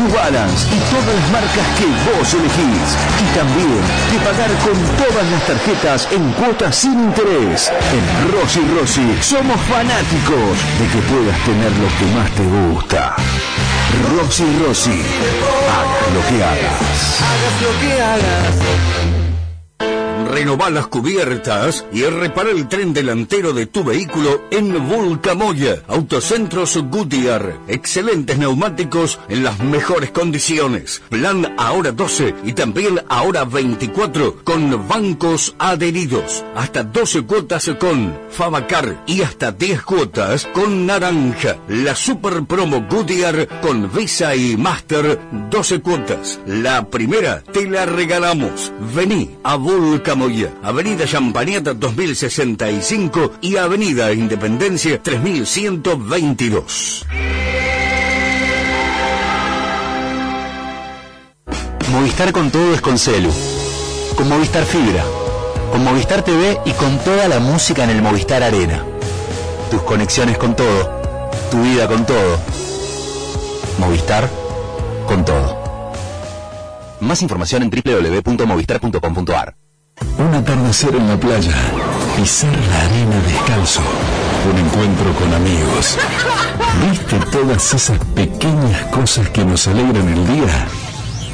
New Balance y todas las marcas que vos elegís. Y también de pagar con todas las tarjetas en cuotas sin interés. En Rossi Rossi somos fanáticos de que puedas tener lo que más te gusta. Rossi Rossi, hagas lo que hagas. Hagas lo que hagas. Renovar las cubiertas y reparar el tren delantero de tu vehículo en Vulcamoya. Autocentros Goodyear. Excelentes neumáticos en las mejores condiciones. Plan ahora 12 y también ahora 24 con bancos adheridos. Hasta 12 cuotas con Fabacar y hasta 10 cuotas con Naranja. La super promo Goodyear con Visa y Master 12 cuotas. La primera te la regalamos. Vení a Vulcamoya. Avenida Champagnata 2065 y Avenida Independencia 3122. Movistar con todo es con Celu. Con Movistar Fibra. Con Movistar TV y con toda la música en el Movistar Arena. Tus conexiones con todo. Tu vida con todo. Movistar con todo. Más información en www.movistar.com.ar. Un atardecer en la playa, pisar la arena descalzo, un encuentro con amigos. ¿Viste todas esas pequeñas cosas que nos alegran el día?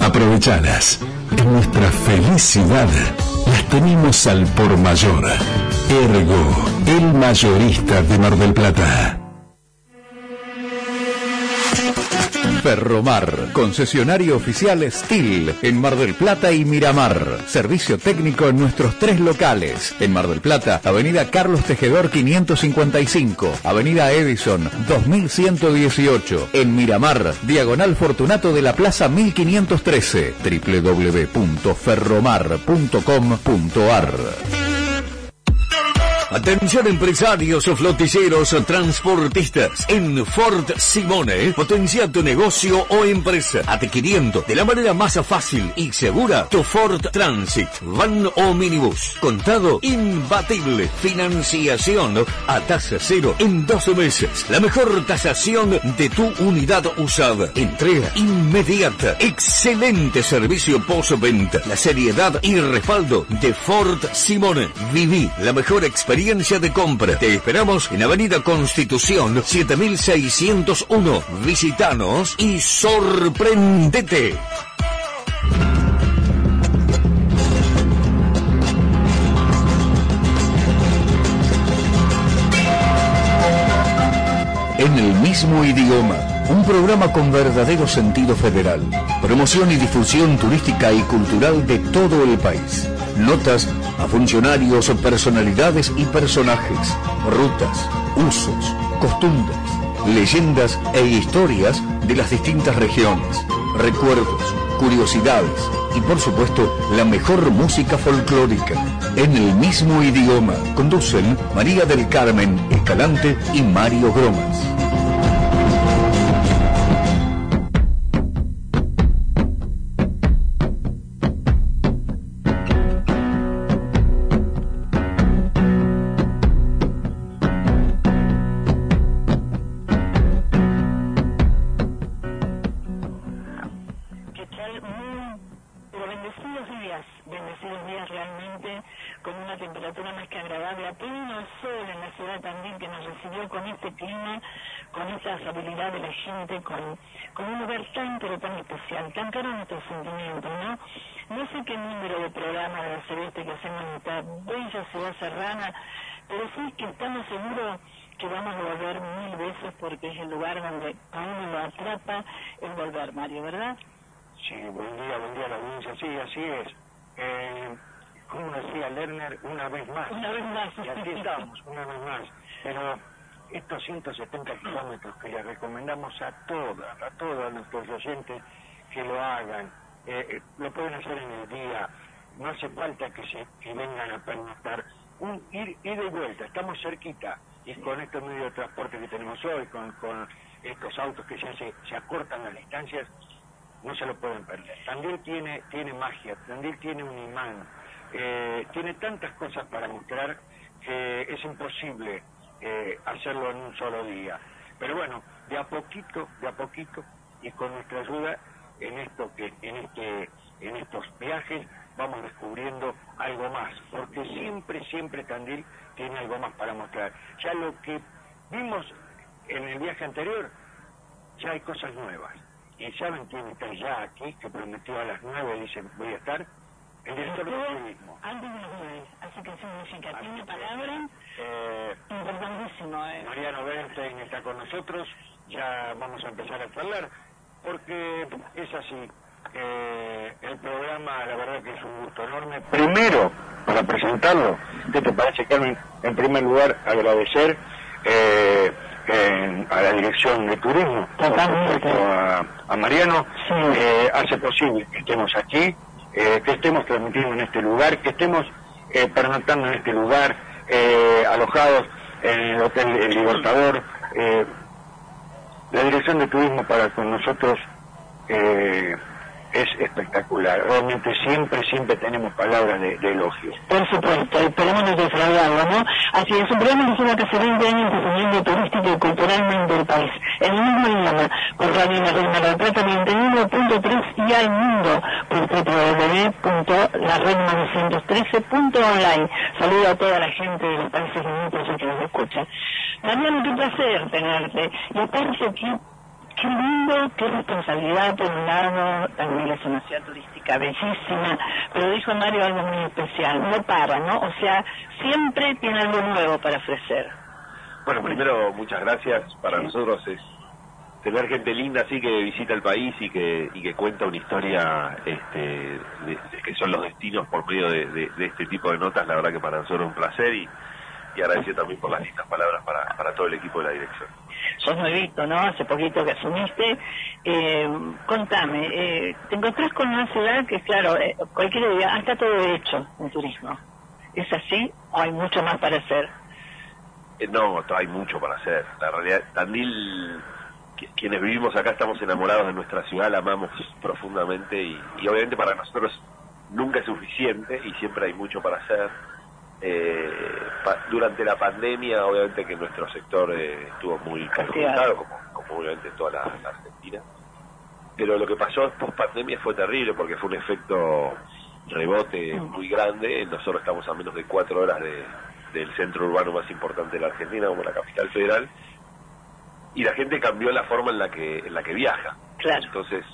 Aprovechalas. En nuestra felicidad las tenemos al por mayor. Ergo, el mayorista de Mar del Plata. Ferromar, concesionario oficial Steel en Mar del Plata y Miramar. Servicio técnico en nuestros tres locales. En Mar del Plata, Avenida Carlos Tejedor 555, Avenida Edison 2118. En Miramar, Diagonal Fortunato de la Plaza 1513. www.ferromar.com.ar Atención empresarios, flotilleros, transportistas. En Ford Simone, potencia tu negocio o empresa, adquiriendo de la manera más fácil y segura tu Ford Transit, van o minibus. Contado imbatible. Financiación a tasa cero en 12 meses. La mejor tasación de tu unidad usada. Entrega inmediata. Excelente servicio postventa. La seriedad y respaldo de Ford Simone. Viví la mejor experiencia de compra. Te esperamos en Avenida Constitución 7601. Visítanos y sorprendete. En el mismo idioma, un programa con verdadero sentido federal. Promoción y difusión turística y cultural de todo el país. Notas a funcionarios, personalidades y personajes. Rutas, usos, costumbres, leyendas e historias de las distintas regiones. Recuerdos, curiosidades y por supuesto la mejor música folclórica. En el mismo idioma conducen María del Carmen Escalante y Mario Gromas. Temperatura más que agradable, pleno sol en la ciudad también que nos recibió con este clima, con esa habilidad de la gente, con, un lugar tan pero tan especial, tan caro a nuestros sentimientos, ¿no? No sé qué número de programa de hacer este que hacemos en esta bella ciudad serrana, pero sí que estamos seguros que vamos a volver mil veces porque es el lugar donde a uno lo atrapa el volver, Mario, ¿verdad? Sí, buen día, buen día la audiencia. Sí, así es. Eh, como decía Lerner, una vez más. Una vez más. Y aquí estamos, una vez más. Pero estos 170 kilómetros que les recomendamos a todas, a todos nuestros oyentes que lo hagan, eh, eh, lo pueden hacer en el día, no hace falta que se que vengan a pernoctar. Un ir, ida y vuelta, estamos cerquita, y con estos medios de transporte que tenemos hoy, con, con estos autos que se, se acortan las distancias, no se lo pueden perder. Tandil tiene, tiene magia, Tandil tiene un imán, eh, tiene tantas cosas para mostrar que es imposible eh, hacerlo en un solo día. Pero bueno, de a poquito, de a poquito, y con nuestra ayuda, en esto que en este en estos viajes vamos descubriendo algo más, porque siempre siempre Tandil tiene algo más para mostrar. Ya lo que vimos en el viaje anterior, ya hay cosas nuevas. Y saben quién está ya aquí, que prometió a las nueve, dice voy a estar, el director de turismo. Antes de nueve, así que significa, tiene palabra eh, importantísimo. Eh. Mariano Bernstein está con nosotros, ya vamos a empezar a hablar, porque es así. Eh, el programa, la verdad que es un gusto enorme. Primero, para presentarlo, ¿qué te parece, Carmen? En primer lugar, agradecer eh, a la Dirección de Turismo, a, a, Mariano, eh, hace posible que estemos aquí, eh, que estemos transmitiendo en este lugar, que estemos eh, en este lugar, eh, alojados en el Hotel El Libertador. la Dirección de Turismo para con nosotros es espectacular. Realmente siempre, siempre tenemos palabras de, de elogio. Por supuesto, esperemos no defraudarlo, ¿no? Así es, un programa que lleva casi 20 años difundiendo turístico y culturalmente el país. El mismo idioma, por Radio Reina del Plata 91.3 y al mundo por www.lared913.online. Saludo a toda la gente de los países limítrofes que nos escuchan. Damián, qué placer tenerte. Y aparte, que Qué lindo, qué responsabilidad por un lado, también es una ciudad turística bellísima, pero dijo Mario algo muy especial, no para, ¿no? O sea, siempre tiene algo nuevo para ofrecer. Bueno, primero, muchas gracias. Para nosotros es tener gente linda así que visita el país y que, y que cuenta una historia este, de, que son los destinos por medio de, este tipo de notas, la verdad que para nosotros es un placer y, y agradecido también por las lindas palabras para, para todo el equipo de la dirección sos nuevito, ¿no? Hace poquito que asumiste. Eh, contame, eh, ¿te encontrás con una ciudad que, claro, eh, cualquiera diría, ah, está todo hecho en turismo? ¿Es así o hay mucho más para hacer? Eh, no, hay mucho para hacer. La realidad, Tandil, quienes vivimos acá estamos enamorados de nuestra ciudad, la amamos profundamente y obviamente para nosotros nunca es suficiente y siempre hay mucho para hacer eh, durante la pandemia, obviamente que nuestro sector eh, estuvo muy perjudicado, como, como, obviamente toda la, Argentina. Pero lo que pasó post pandemia fue terrible porque fue un efecto rebote mm. muy grande. Nosotros estamos a menos de cuatro horas del centro urbano más importante de la Argentina, como la capital federal, y la gente cambió la forma en la que en la que viaja. Entonces,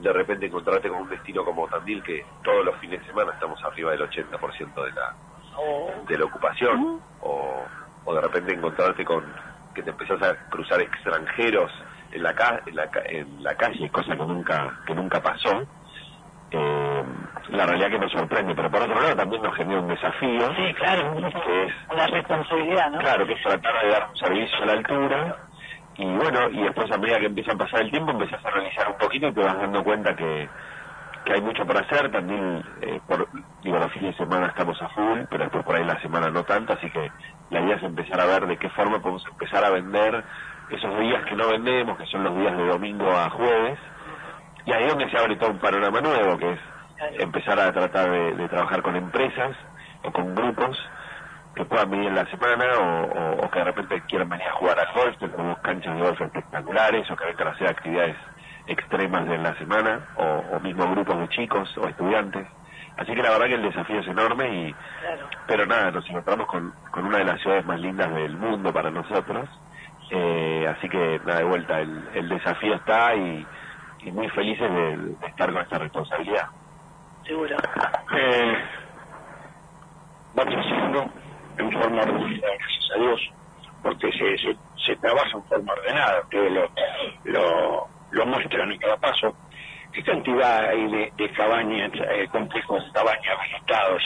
de repente encontrarte con un destino como Tandil, que todos los fines de semana estamos arriba del 80% de la de la ocupación o, o de repente encontrarte con que te empezás a cruzar extranjeros en la, ca en la, en la calle, cosa que nunca que nunca pasó. Eh, la realidad que nos sorprende, pero por otro lado también nos genera un desafío. Sí, claro, que es la responsabilidad, ¿no? Claro, que es tratar de dar un servicio a la altura y bueno, y después a medida que empieza a pasar el tiempo empiezas a realizar un poquito y te vas dando cuenta que que hay mucho para hacer, también eh, por, digo, los fines de semana estamos a full, pero después por ahí la semana no tanto, así que la idea es empezar a ver de qué forma podemos empezar a vender esos días que no vendemos, que son los días de domingo a jueves, y ahí es donde se abre todo un panorama nuevo, que es empezar a tratar de, trabajar con empresas o con grupos que puedan venir en la semana o, que de repente quieran venir a jugar al golf, tenemos canchas de golf espectaculares o que vengan a hacer actividades extremas de la semana o, mismo grupos de chicos o estudiantes. Así que la verdad que el desafío es enorme y pero nada, nos encontramos con, con una de las ciudades más lindas del mundo para nosotros. Eh, así que nada, de vuelta, el, el desafío está y, muy felices de, estar con esta responsabilidad. Seguro. Eh, vamos haciendo en forma ordenada, gracias a Dios, porque se, se, se trabaja en forma ordenada. Ustedes lo, lo, lo muestran en cada paso. ¿Qué cantidad hay de, cabañas, eh, complejos de cabañas habilitados?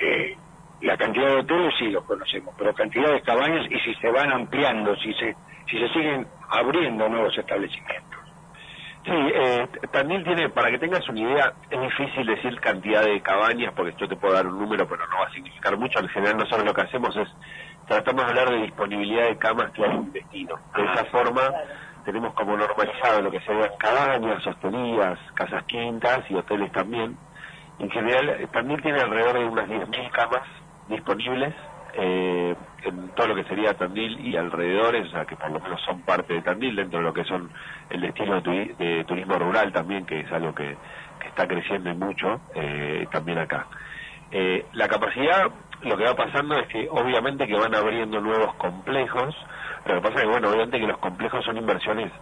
Eh, la cantidad de hoteles sí los conocemos, pero cantidad de cabañas y si se van ampliando, si se, si se siguen abriendo nuevos establecimientos. Sí, eh, también tiene, para que tengas una idea, es difícil decir cantidad de cabañas, porque yo te puedo dar un número, pero no va a significar mucho. En general nosotros lo que hacemos es, tratamos de hablar de disponibilidad de camas que hay en un destino. De esa forma tenemos como normalizado lo que serían cabañas, hosterías, casas quintas y hoteles también. En general, también tiene alrededor de unas 10.000 camas disponibles eh, en todo lo que sería Tandil y alrededores, o sea, que por lo menos son parte de Tandil, dentro de lo que son el destino de, turismo rural también, que es algo que, está creciendo mucho eh, también acá. Eh, la capacidad, lo que va pasando es que obviamente que van abriendo nuevos complejos, lo que pasa es que, bueno, obviamente que los complejos son inversiones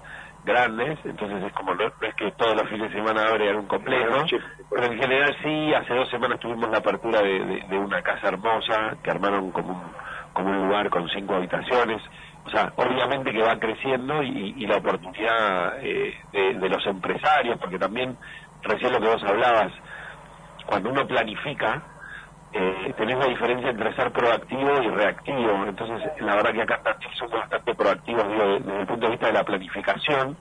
grandes, entonces es como no, es que todos los fines de semana abre un complejo, pero en general sí, hace dos semanas tuvimos la apertura de, una casa hermosa que armaron como un, como un lugar con cinco habitaciones, o sea, obviamente que va creciendo y, la oportunidad eh, de, los empresarios, porque también recién lo que vos hablabas, cuando uno planifica, eh, tenés la diferencia entre ser proactivo y reactivo. Entonces, la verdad que acá somos bastante proactivos desde el punto de vista de la planificación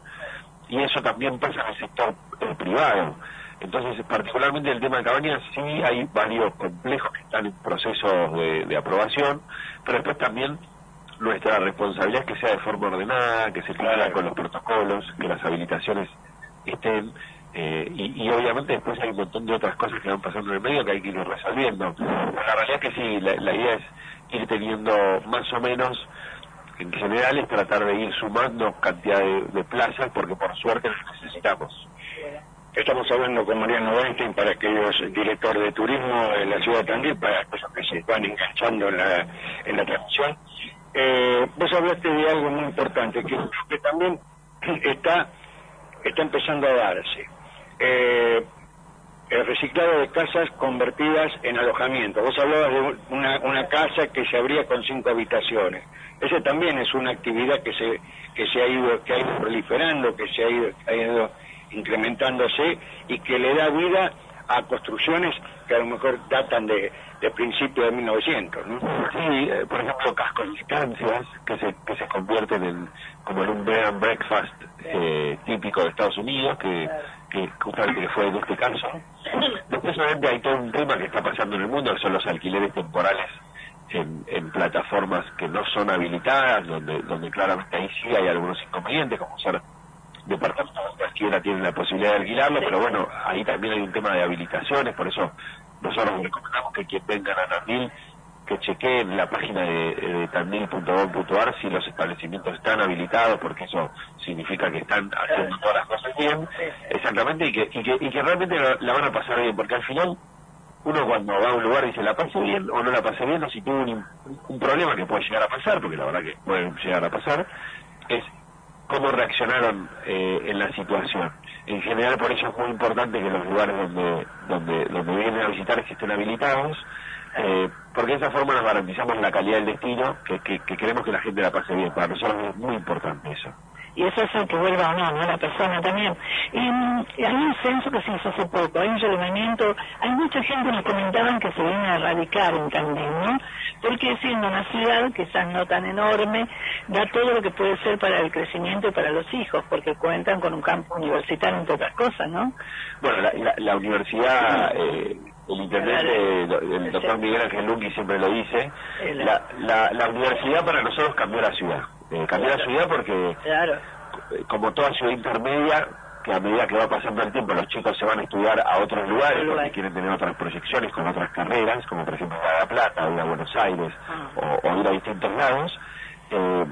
y eso también pasa en el sector eh, privado. Entonces, particularmente el tema de cabañas, sí hay varios complejos que están en proceso de, aprobación, pero después también nuestra responsabilidad es que sea de forma ordenada, que se cumpla con los protocolos, que las habilitaciones estén eh, y, obviamente después hay un montón de otras cosas que van pasando en el medio que hay que ir resolviendo. La realidad es que sí, la, idea es ir teniendo más o menos, en general es tratar de ir sumando cantidad de, plazas porque por suerte las necesitamos. Estamos hablando con Mariano Weinstein para aquellos director de turismo de la ciudad de Tandil, para aquellos que se van enganchando en la, en la transmisión. Eh, vos hablaste de algo muy importante, que, que también está, está empezando a darse eh, el reciclado de casas convertidas en alojamiento. Vos hablabas de una, una casa que se abría con cinco habitaciones. Esa también es una actividad que se que se ha ido que ha ido proliferando, que se ha ido, ha ido incrementándose y que le da vida a construcciones que a lo mejor datan de, de principios de 1900, ¿no? Sí, eh, por ejemplo, cascos de estancias que se, que se convierten en como en un bed and breakfast eh, típico de Estados Unidos, que, que justamente que fue en este caso. Después obviamente hay todo un tema que está pasando en el mundo, que son los alquileres temporales en, en plataformas que no son habilitadas, donde, claramente ahí sí hay algunos inconvenientes, como ser departamentos donde cualquiera tiene la posibilidad de alquilarlo, pero bueno, ahí también hay un tema de habilitaciones, por eso nosotros recomendamos que quien venga a Tandil, que chequeen la página de, de tandil.gov.ar si los establecimientos están habilitados, porque eso significa que están haciendo todas las cosas bien, exactamente, y que, y que, y que realmente la, van a pasar bien, porque al final uno cuando va a un lugar dice la pase bien o no la pase bien, o si tuvo un, un problema que puede llegar a pasar, porque la verdad que puede llegar a pasar, es cómo reaccionaron eh, en la situación. En general, por eso es muy importante que los lugares donde, donde, donde vienen a visitar estén habilitados, eh, porque de esa forma nos garantizamos la calidad del destino, que, que, que queremos que la gente la pase bien. Para nosotros es muy importante eso y eso es el que vuelva o no, ¿no? La persona también. Y, hay un censo que se hizo hace poco, hay un relevamiento, hay mucha gente nos comentaban que se viene a radicar en Tandil, ¿no? Porque siendo una ciudad quizás no tan enorme, da todo lo que puede ser para el crecimiento y para los hijos, porque cuentan con un campo universitario entre otras cosas, ¿no? Bueno, la, la, universidad... Eh, el intendente, el doctor Miguel Ángel Lungui siempre lo dice, la, la, la universidad para nosotros cambió la ciudad. Eh, cambió la ciudad porque, como toda ciudad intermedia, que a medida que va pasando el tiempo los chicos se van a estudiar a otros lugares porque quieren tener otras proyecciones con otras carreras, como por ejemplo ir a La Plata, ir a Buenos Aires ah. o, ir a distintos lados. Eh,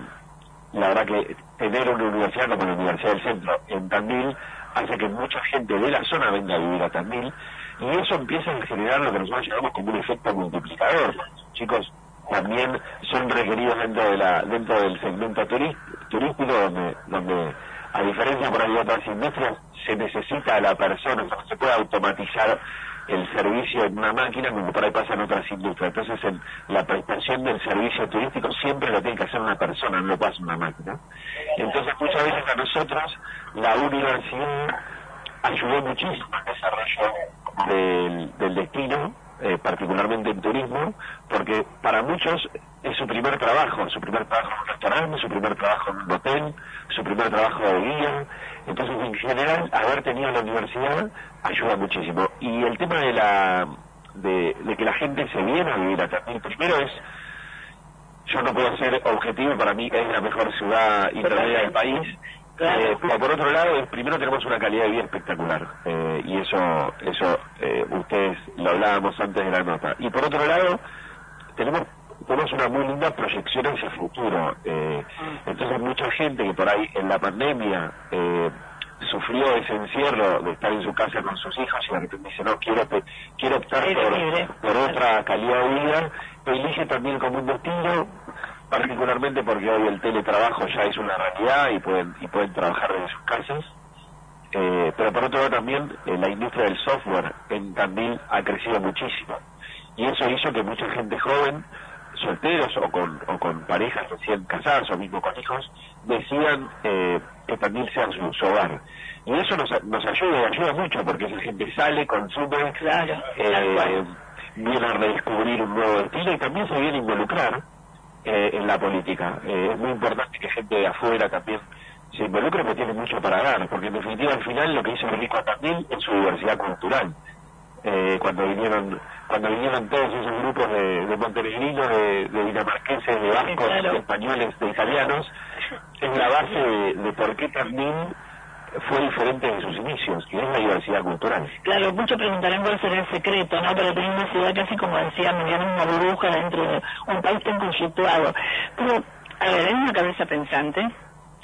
la verdad que tener una universidad como la Universidad del Centro en Tandil hace que mucha gente de la zona venga a vivir a Tandil y eso empieza a generar lo que nosotros llamamos como un efecto multiplicador. Chicos también son requeridos dentro de la dentro del segmento turístico donde donde a diferencia por ahí de otras industrias se necesita a la persona no se puede automatizar el servicio en una máquina como por ahí pasa en otras industrias entonces en la prestación del servicio turístico siempre lo tiene que hacer una persona no lo pasa una máquina entonces muchas veces a nosotros la universidad ayudó muchísimo al desarrollo del, del destino eh, particularmente en turismo, porque para muchos es su primer trabajo, su primer trabajo en un restaurante, su primer trabajo en un hotel, su primer trabajo de guía. Entonces, en general, haber tenido la universidad ayuda muchísimo. Y el tema de la de, que la gente se viene a vivir acá, primero es yo no puedo ser objetivo, para mí es la mejor ciudad intermedia del país, eh, por otro lado, primero tenemos una calidad de vida espectacular eh, y eso, eso eh, ustedes lo hablábamos antes de la nota. Y por otro lado, tenemos tenemos una muy linda proyección hacia el futuro. Eh, entonces mucha gente que por ahí en la pandemia eh, sufrió ese encierro de estar en su casa con sus hijos y de repente dice, no, quiero, quiero optar por, por, otra calidad de vida, elige también como un destino, particularmente porque hoy el teletrabajo ya es una realidad y pueden, y pueden trabajar desde sus casas. Eh, pero por otro lado también eh, la industria del software en Tandil ha crecido muchísimo y eso hizo que mucha gente joven solteros o con, o con parejas recién casadas o mismo con hijos decidan eh, que también sea su, hogar. Y eso nos, nos ayuda, ayuda mucho porque esa gente sale, consume, claro, eh, viene a redescubrir un nuevo estilo y también se viene a involucrar eh, en la política. Eh, es muy importante que gente de afuera también se involucre porque tiene mucho para dar, porque en definitiva al final lo que hizo Rico también es su diversidad cultural. Eh, cuando vinieron cuando vinieron todos esos grupos de, de montenegrinos, de, de, dinamarqueses, de vascos, de españoles, de italianos, es la base de, por qué también fue diferente en sus inicios, que es la diversidad cultural. Claro, muchos preguntarán cuál será el secreto, ¿no? Pero tener una ciudad casi como decía, mediana una burbuja dentro de un país tan conflictuado. Pero, a ver, hay una cabeza pensante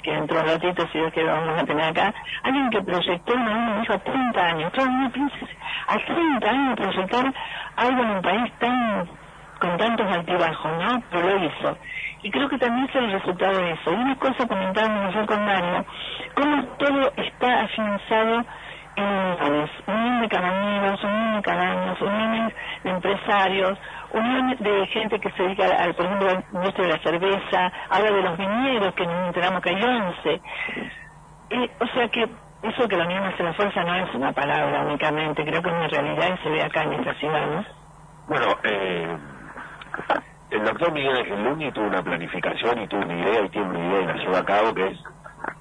que dentro de un ratito, si es que vamos a tener acá, alguien que proyectó una dijo a 30 años, claro, no pienses, a 30 años proyectar algo en un país tan con tantos altibajos, ¿no? Pero lo hizo. Y creo que también es el resultado de eso. Y una cosa comentábamos nosotros con Mario, cómo todo está afianzado en uniones, unión de caramelos, unión de caraños, uniones de empresarios, unión de gente que se dedica, al, por ejemplo, al industria de la cerveza, habla de los viñedos, que nos enteramos que hay 11. o sea que eso que la unión hace la fuerza no es una palabra únicamente, creo que es una realidad y se ve acá en esta ciudad, ¿no? Bueno, eh, el doctor Miguel Angeluni tuvo una planificación y tuvo una idea y tiene una idea y la lleva a cabo que es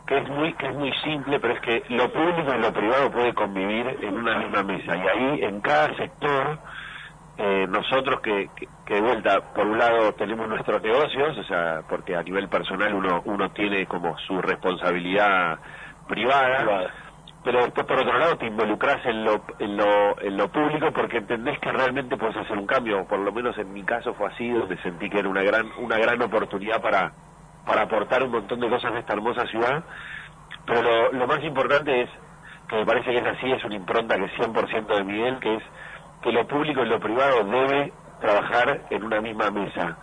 que es muy que es muy simple pero es que lo público y lo privado puede convivir en una misma mesa. Y ahí en cada sector eh, nosotros que, que, de vuelta por un lado tenemos nuestros negocios o sea porque a nivel personal uno uno tiene como su responsabilidad privada pero después por otro lado te involucras en lo, en lo, en lo público porque entendés que realmente puedes hacer un cambio, por lo menos en mi caso fue así, donde sentí que era una gran, una gran oportunidad para, para aportar un montón de cosas en esta hermosa ciudad, pero lo, lo más importante es, que me parece que es así, es una impronta que es 100% de Miguel, que es que lo público y lo privado debe trabajar en una misma mesa.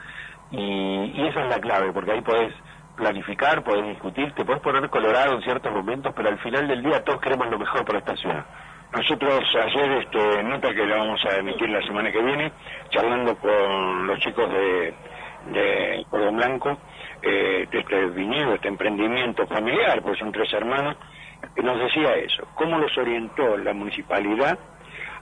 Y, y esa es la clave, porque ahí podés planificar, podés discutir, te podés poner colorado en ciertos momentos, pero al final del día todos queremos lo mejor para esta ciudad. Nosotros ayer, este, nota que la vamos a emitir la semana que viene, charlando con los chicos de, de Cordón Blanco, eh, de este viñedo, este emprendimiento familiar, pues son tres hermanos, nos decía eso, cómo los orientó la municipalidad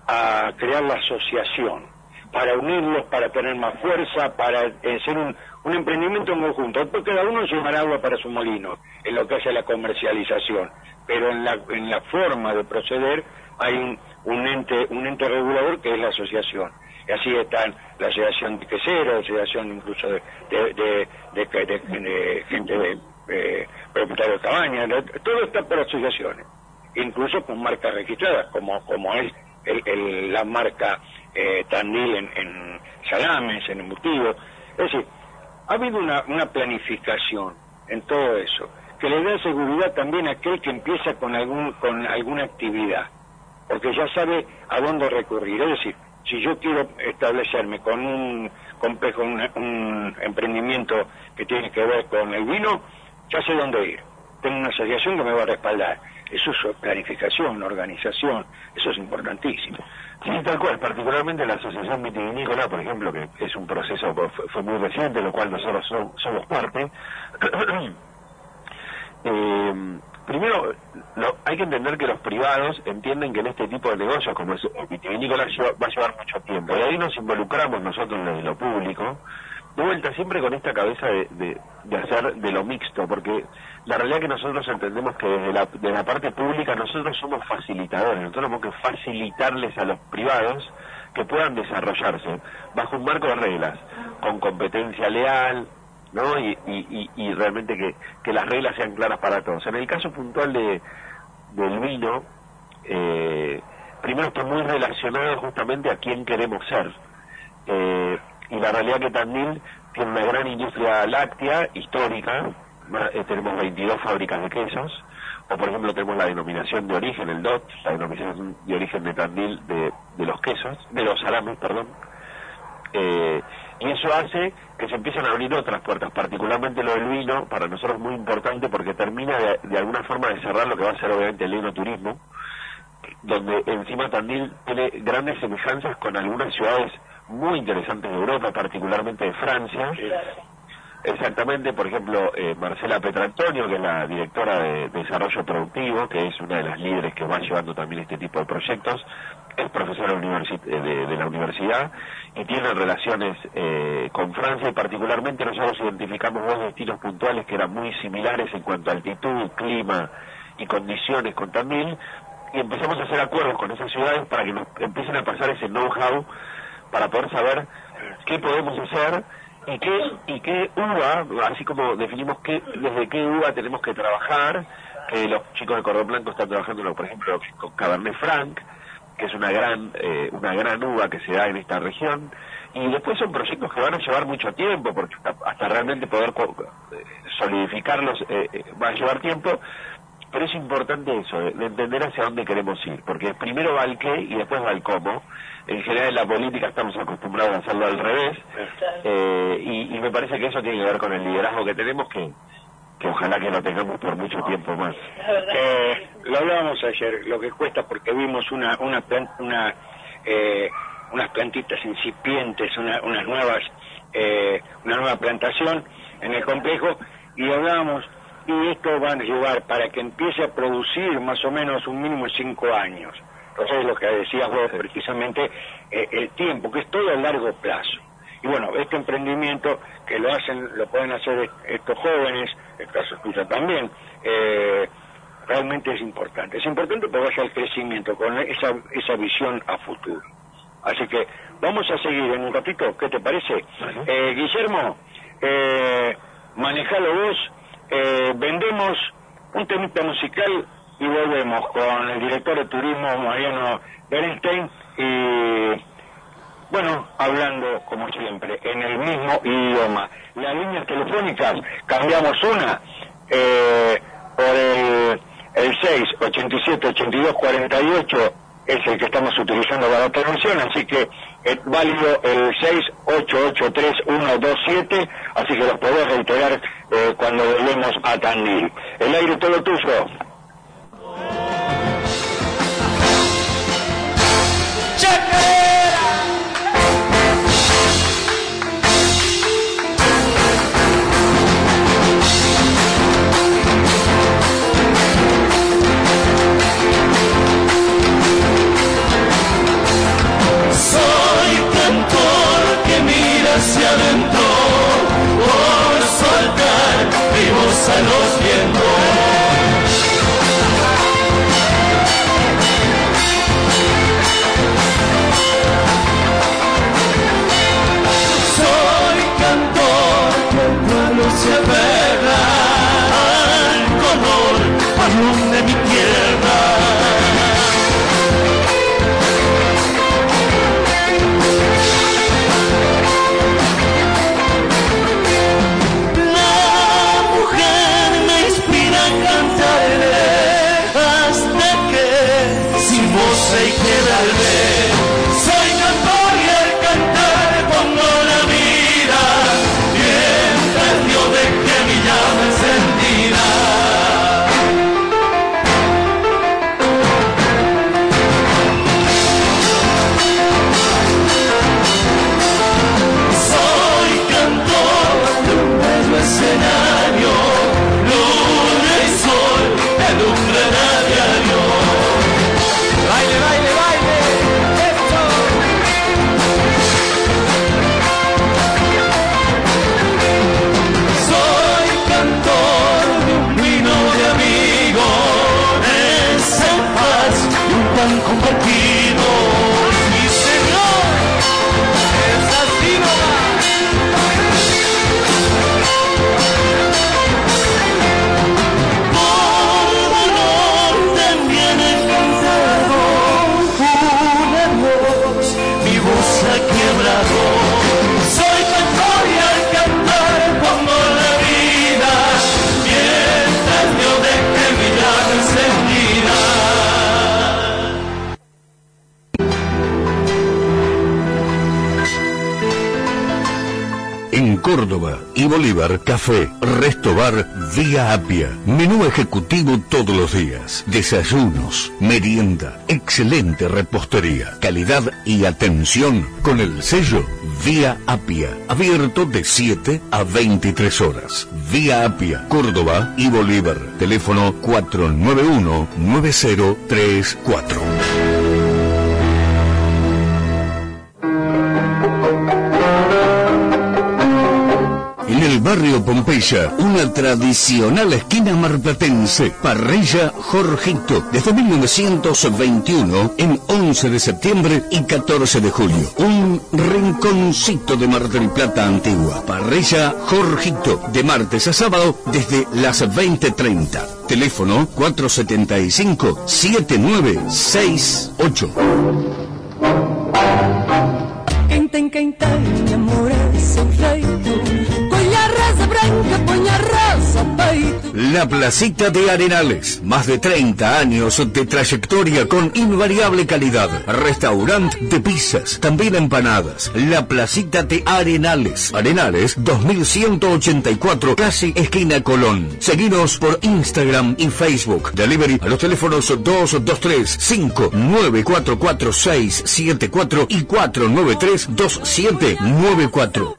a crear la asociación, para unirlos, para tener más fuerza, para ser un, un emprendimiento en conjunto. Después cada uno llevará agua para su molino, en lo que hace la comercialización. Pero en la, en la forma de proceder hay un, un, ente, un ente regulador que es la asociación. Y así están la asociación de queseros, la asociación incluso de, de, de, gente de eh, propietarios de cabañas, todo está por asociaciones, incluso con marcas registradas, como, como es el, la marca eh, Tandil en, en salames, en embutidos. Es decir, ha habido una, una planificación en todo eso, que le da seguridad también a aquel que empieza con, algún, con alguna actividad, porque ya sabe a dónde recurrir. Es decir, si yo quiero establecerme con un complejo, un, un emprendimiento que tiene que ver con el vino, ya sé dónde ir. Tengo una asociación que me va a respaldar. Eso es planificación, organización, eso es importantísimo. Sí, tal cual, particularmente la Asociación Vitivinícola, por ejemplo, que es un proceso, fue, muy reciente, lo cual nosotros somos parte. eh, primero, hay que entender que los privados entienden que en este tipo de negocios, como es vitivinícola, va a llevar mucho tiempo. Y ahí nos involucramos nosotros desde lo público, de vuelta siempre con esta cabeza de, de, hacer de lo mixto, porque la realidad que nosotros entendemos que desde la, de la parte pública nosotros somos facilitadores, nosotros tenemos que facilitarles a los privados que puedan desarrollarse bajo un marco de reglas, con competencia leal, ¿no? Y, y, y, realmente que, que, las reglas sean claras para todos. En el caso puntual de, del vino, eh, primero está muy relacionado justamente a quién queremos ser. Eh, y la realidad que también tiene una gran industria láctea histórica, eh, tenemos 22 fábricas de quesos, o por ejemplo tenemos la denominación de origen, el DOT, la denominación de origen de Tandil de, de los quesos, de los salames, perdón. Eh, y eso hace que se empiecen a abrir otras puertas, particularmente lo del vino, para nosotros es muy importante porque termina de, de alguna forma de cerrar lo que va a ser obviamente el enoturismo, donde encima Tandil tiene grandes semejanzas con algunas ciudades muy interesantes de Europa, particularmente de Francia. Exactamente, por ejemplo, eh, Marcela Petrantonio, que es la directora de Desarrollo Productivo, que es una de las líderes que va llevando también este tipo de proyectos, es profesora de, de, la universidad y tiene relaciones eh, con Francia y particularmente nosotros identificamos dos destinos puntuales que eran muy similares en cuanto a altitud, clima y condiciones con Tandil y empezamos a hacer acuerdos con esas ciudades para que nos empiecen a pasar ese know-how para poder saber qué podemos hacer y qué y qué uva, así como definimos qué, desde qué uva tenemos que trabajar, que los chicos de Cordón Blanco están trabajando, por ejemplo, con Cabernet Franc, que es una gran eh, una gran uva que se da en esta región, y después son proyectos que van a llevar mucho tiempo, porque hasta, realmente poder eh, solidificarlos eh, va a llevar tiempo, pero es importante eso, de, entender hacia dónde queremos ir, porque primero va el qué y después va el cómo. En general en la política estamos acostumbrados a hacerlo al revés, eh, y, me parece que eso tiene que ver con el liderazgo que tenemos, que, que ojalá que lo tengamos por mucho tiempo más. Eh, lo hablábamos ayer, lo que cuesta porque vimos una, una, una eh, unas plantitas incipientes, una, unas nuevas, eh, una nueva plantación en el complejo, y hablábamos y esto va a llevar para que empiece a producir más o menos un mínimo de cinco años. Entonces lo que decías vos precisamente, eh, el tiempo, que es todo a largo plazo. Y bueno, este emprendimiento que lo hacen, lo pueden hacer estos jóvenes, el caso tuyo también, eh, realmente es importante. Es importante porque vaya al crecimiento con esa, esa visión a futuro. Así que vamos a seguir en un ratito, ¿qué te parece? Eh, Guillermo, eh, manejalo vos eh, vendemos un temita musical y volvemos con el director de turismo Mariano Berenstein y bueno, hablando como siempre en el mismo idioma. Las líneas telefónicas cambiamos una eh, por el, el 6 87 82 48 es el que estamos utilizando para la transmisión, así que es válido el 6883127, así que lo podés reiterar eh, cuando volvemos a Tandil. El aire todo tuyo. Córdoba y Bolívar Café. Restobar Vía Apia. Menú ejecutivo todos los días. Desayunos, merienda, excelente repostería, calidad y atención con el sello Vía Apia. Abierto de 7 a 23 horas. Vía Apia, Córdoba y Bolívar. Teléfono 491 9034. Barrio Pompeya, una tradicional esquina marplatense, Parrilla Jorgito, desde 1921 en 11 de septiembre y 14 de julio. Un rinconcito de Mar del Plata antigua. Parrilla Jorgito, de martes a sábado desde las 20.30. Teléfono 475-7968. Quem tem, quem tem amor é La Placita de Arenales. Más de 30 años de trayectoria con invariable calidad. Restaurante de pizzas, también empanadas. La Placita de Arenales. Arenales 2184, casi esquina Colón. Seguinos por Instagram y Facebook. Delivery a los teléfonos 223 5944674 y 493 2794.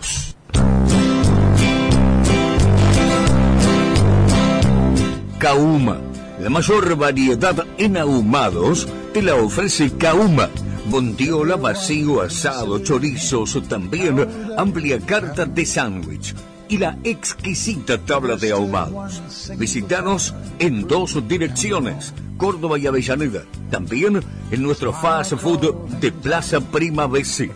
Kauma. La mayor variedad en ahumados te la ofrece Kauma. Bondiola, vacío, asado, chorizos, también amplia carta de sándwich y la exquisita tabla de ahumados. Visítanos en dos direcciones, Córdoba y Avellaneda. También en nuestro fast food de Plaza Prima BC.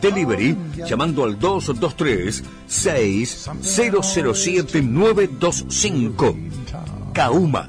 Delivery llamando al 223 6007 925. Kauma.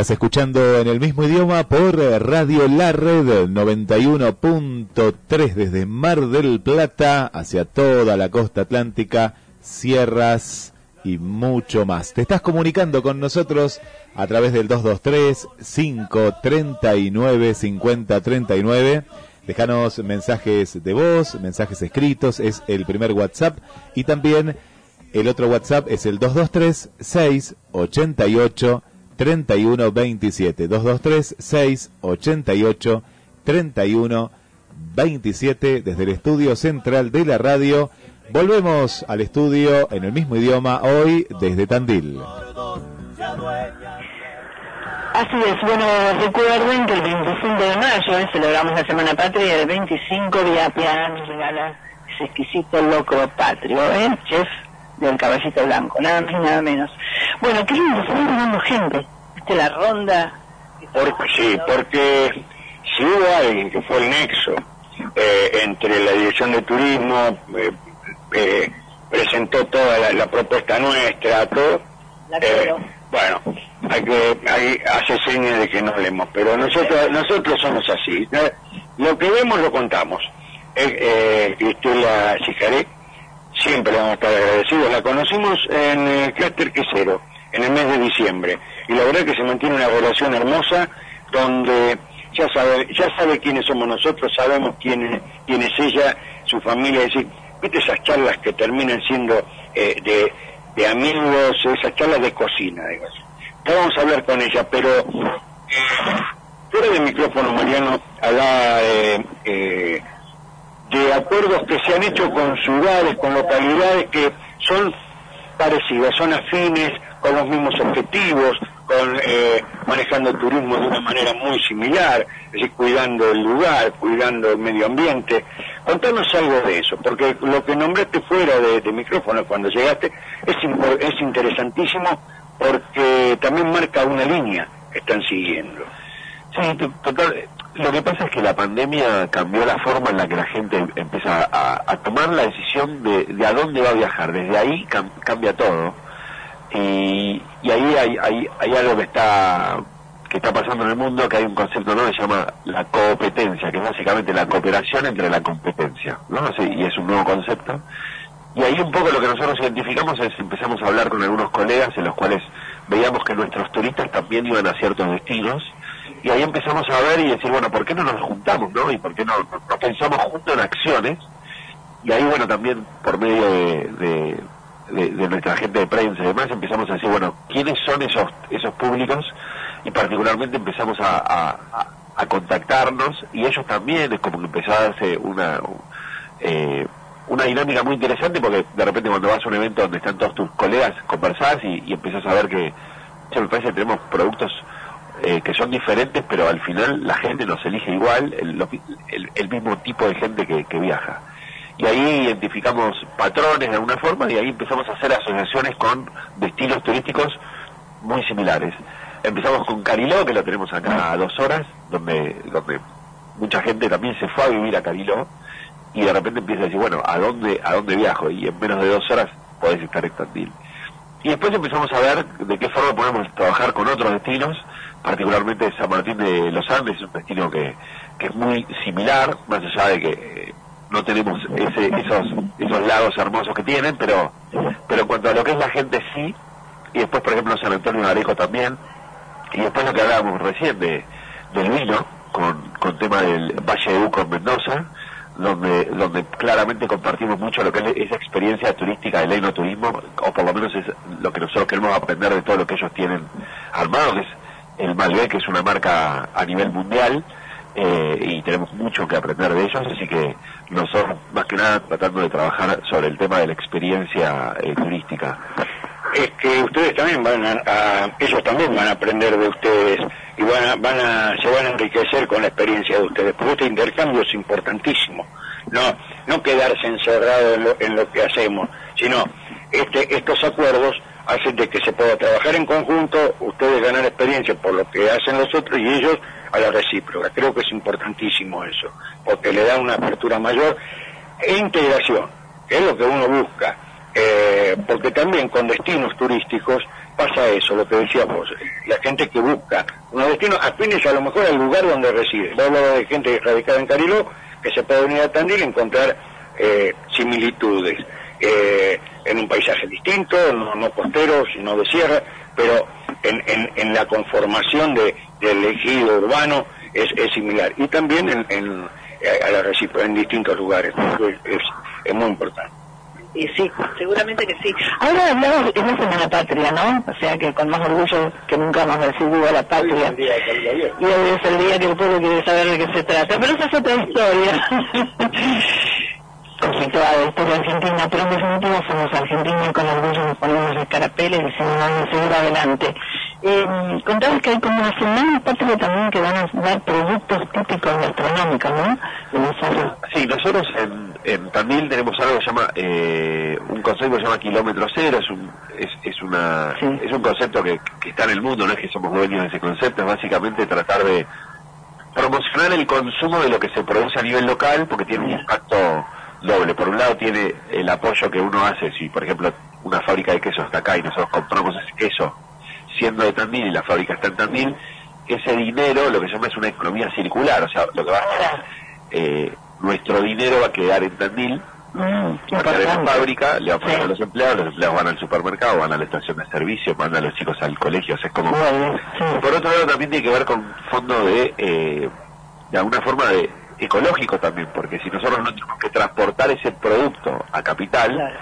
Estás escuchando en el mismo idioma por Radio La Red 91.3 desde Mar del Plata hacia toda la costa atlántica, sierras y mucho más. Te estás comunicando con nosotros a través del 223 539 5039. Déjanos mensajes de voz, mensajes escritos, es el primer WhatsApp y también el otro WhatsApp es el 223 688 3127 223 688 3127 desde el estudio central de la radio. Volvemos al estudio en el mismo idioma hoy desde Tandil. Así es, bueno, recuerden que el 25 de mayo eh, celebramos la Semana Patria y el 25 Vía Piana nos regala ese exquisito loco patrio, ¿eh? Chef del Caballito Blanco, nada más y nada menos. Bueno, qué lindo, va llegando gente. ¿Viste la ronda? Porque, sí, porque si hubo alguien que fue el nexo eh, entre la Dirección de Turismo, eh, eh, presentó toda la, la propuesta nuestra, todo, La eh, bueno, hay que hay, hace señas de que no leemos, pero nosotros nosotros somos así. Lo que vemos lo contamos. Eh, eh, Cristela Sijaré, siempre le vamos a estar agradecidos. La conocimos en el clúster quesero, en el mes de diciembre, y la verdad que se mantiene una relación hermosa donde ya sabe, ya sabe quiénes somos nosotros, sabemos quién quién es ella, su familia, es decir, viste esas charlas que terminan siendo eh, de, de amigos, esas charlas de cocina, digo. Ya vamos a hablar con ella, pero eh, fuera de micrófono, Mariano, habla eh, eh, de acuerdos que se han hecho con ciudades, con localidades que son parecidas, son afines, con los mismos objetivos, con eh, manejando el turismo de una manera muy similar, es decir, cuidando el lugar, cuidando el medio ambiente. Contanos algo de eso, porque lo que nombraste fuera de, de micrófono cuando llegaste es, es interesantísimo porque también marca una línea que están siguiendo. Sí, to- total. Lo que pasa es que la pandemia cambió la forma en la que la gente empieza a, a tomar la decisión de, de a dónde va a viajar. Desde ahí cam- cambia todo. Y, y ahí hay, hay, algo que está que está pasando en el mundo, que hay un concepto ¿no? que se llama la competencia, que es básicamente la cooperación entre la competencia, ¿no? Sí, y es un nuevo concepto. Y ahí un poco lo que nosotros identificamos es, empezamos a hablar con algunos colegas en los cuales veíamos que nuestros turistas también iban a ciertos destinos, y ahí empezamos a ver y decir, bueno, ¿por qué no nos juntamos, no? Y por qué no, no pensamos juntos en acciones, y ahí, bueno, también por medio de, de- nuestra gente de prensa y demás, empezamos a decir, bueno, ¿quiénes son esos, esos públicos? Y particularmente empezamos a, a- contactarnos y ellos también, es como que empezó a darse una, eh, una dinámica muy interesante porque de repente cuando vas a un evento donde están todos tus colegas, conversás y, y a ver que, che, me parece que tenemos productos eh, que son diferentes, pero al final la gente nos elige igual, el, el- el mismo tipo de gente que, que viaja. Y ahí identificamos patrones de alguna forma y ahí empezamos a hacer asociaciones con destinos turísticos muy similares. Empezamos con Cariló, que lo tenemos acá a dos horas, donde, donde mucha gente también se fue a vivir a Cariló y de repente empieza a decir, bueno, ¿a dónde, a dónde viajo? Y en menos de dos horas podés estar en Tandil. Y después empezamos a ver de qué forma podemos trabajar con otros destinos, particularmente San Martín de los Andes, es un destino que, que es muy similar, más allá de que eh, no tenemos ese, esos, esos lagos hermosos que tienen, pero, pero en cuanto a lo que es la gente sí, y después por ejemplo San Antonio de Areco también, y después lo que hablábamos recién de, del vino, con, con tema del Valle de Uco en Mendoza, donde, donde claramente compartimos mucho lo que es esa experiencia turística del enoturismo, o por lo menos es lo que nosotros queremos aprender de todo lo que ellos tienen armado, que es el Malbec, que es una marca a nivel mundial, eh, y tenemos mucho que aprender de ellos, así que nosotros más que nada tratando de trabajar sobre el tema de la experiencia eh, turística. es que ustedes también van a, a- ellos también van a aprender de ustedes y van a, van a, se van a enriquecer con la experiencia de ustedes, porque este intercambio es importantísimo, no, no quedarse encerrado en lo, en lo que hacemos, sino este, estos acuerdos hacen de que se pueda trabajar en conjunto, ustedes ganar experiencia por lo que hacen los otros y ellos a la recíproca. Creo que es importantísimo eso, porque le da una apertura mayor e integración, que es lo que uno busca. Eh, porque también con destinos turísticos pasa eso, lo que decíamos, la gente que busca unos destinos afines a lo mejor al lugar donde reside. Yo hablaba de gente radicada en Cariló, que se puede venir a Tandil y encontrar eh, similitudes eh, en un paisaje distinto, no, no costero, sino de sierra, pero en, en, en la conformación de, del ejido urbano es, es similar. Y también en, en, eh, a la en distintos lugares, es, es, es muy importante. Y sí, seguramente que sí. Ahora hablamos, es la Semana Patria, ¿no? O sea que con más orgullo que nunca hemos decidido la patria. Y hoy es el día que el pueblo quiere saber de qué se trata. Pero esa es otra historia. conflictuada historia argentina, pero en definitiva somos argentinos y con orgullo nos ponemos el carapel y decimos vamos a seguir adelante. Eh, contabas que hay como una semana patria también que van a dar productos típicos gastronómicos, ¿no? Sí, nosotros en, en Tandil tenemos algo que se llama, eh, un concepto que se llama kilómetro cero, es un, es, es una, es un concepto que, que está en el mundo, no es que somos dueños de ese concepto, es básicamente tratar de promocionar el consumo de lo que se produce a nivel local porque tiene un impacto doble. Por un lado tiene el apoyo que uno hace, si por ejemplo una fábrica de queso está acá y nosotros compramos ese queso siendo de Tandil y la fábrica está en Tandil, ese dinero lo que se llama es una economía circular, o sea, lo que va a hacer eh, nuestro dinero va a quedar en Tandil, Mm, va a quedar en la fábrica, le va a Sí. a los empleados, los empleados van al supermercado, van a la estación de servicio, mandan a los chicos al colegio, o sea, es como... Bueno, sí. Por otro lado también tiene que ver con fondo de, eh, de alguna forma de ecológico también, porque si nosotros no tenemos que transportar ese producto a capital,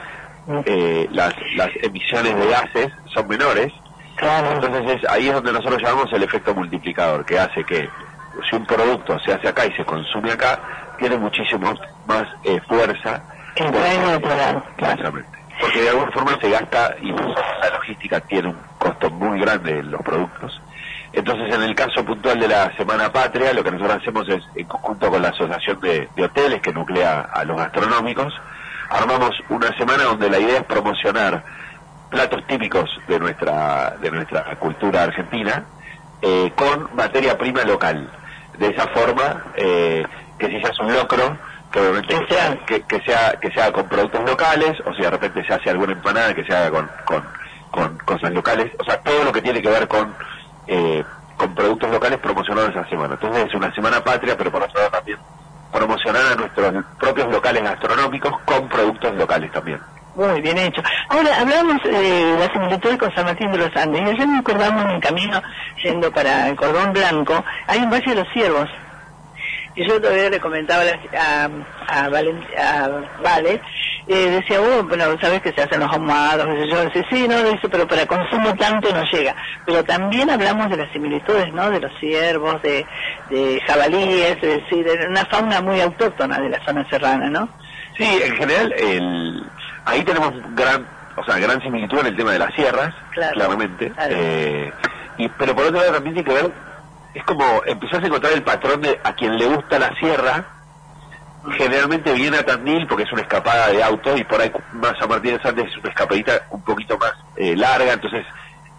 eh, las, las emisiones de gases son menores, Claro. entonces es, ahí es donde nosotros llamamos el efecto multiplicador, que hace que si un producto se hace acá y se consume acá, tiene muchísimo más eh, fuerza. Lado, claro. Exactamente. Porque de alguna forma se gasta y la logística tiene un costo muy grande en los productos. Entonces, en el caso puntual de la Semana Patria, lo que nosotros hacemos es, en conjunto con la Asociación de, de Hoteles, que nuclea a los gastronómicos, armamos una semana donde la idea es promocionar platos típicos de nuestra, de nuestra cultura argentina eh, con materia prima local. De esa forma, eh, que si se hace un locro, que obviamente que sea, que, que sea, que sea con productos locales, o si de repente se hace alguna empanada que se haga con, con, con cosas locales, o sea, todo lo que tiene que ver con, eh, con productos locales promocionados esa semana. Entonces es una semana patria, pero por otro lado también promocionar a nuestros propios locales gastronómicos con productos locales también. Muy bien hecho. Ahora, hablamos eh, de las similitudes con San Martín de los Andes. Y ayer me acordamos en el camino, yendo para el Cordón Blanco, hay un Valle de los Ciervos. Y yo todavía le comentaba a, la- a, a, Valen- a Vale, eh, decía, oh, bueno, sabes que se hacen los ahumados, yo, decía, sí, no, dice, pero para consumo tanto no llega. Pero también hablamos de las similitudes, ¿no? De los ciervos, de, de jabalíes, es decir, de una fauna muy autóctona de la zona serrana, ¿no? Sí, en general, el, ahí tenemos gran, o sea, gran similitud en el tema de las sierras, Claro, claramente. claro. Eh, y, pero por otro lado también tiene que ver, es como empezás a encontrar el patrón de a quien le gusta la sierra, generalmente viene a Tandil porque es una escapada de auto y por ahí más San Martín de Sandes es una escapadita un poquito más eh, larga, entonces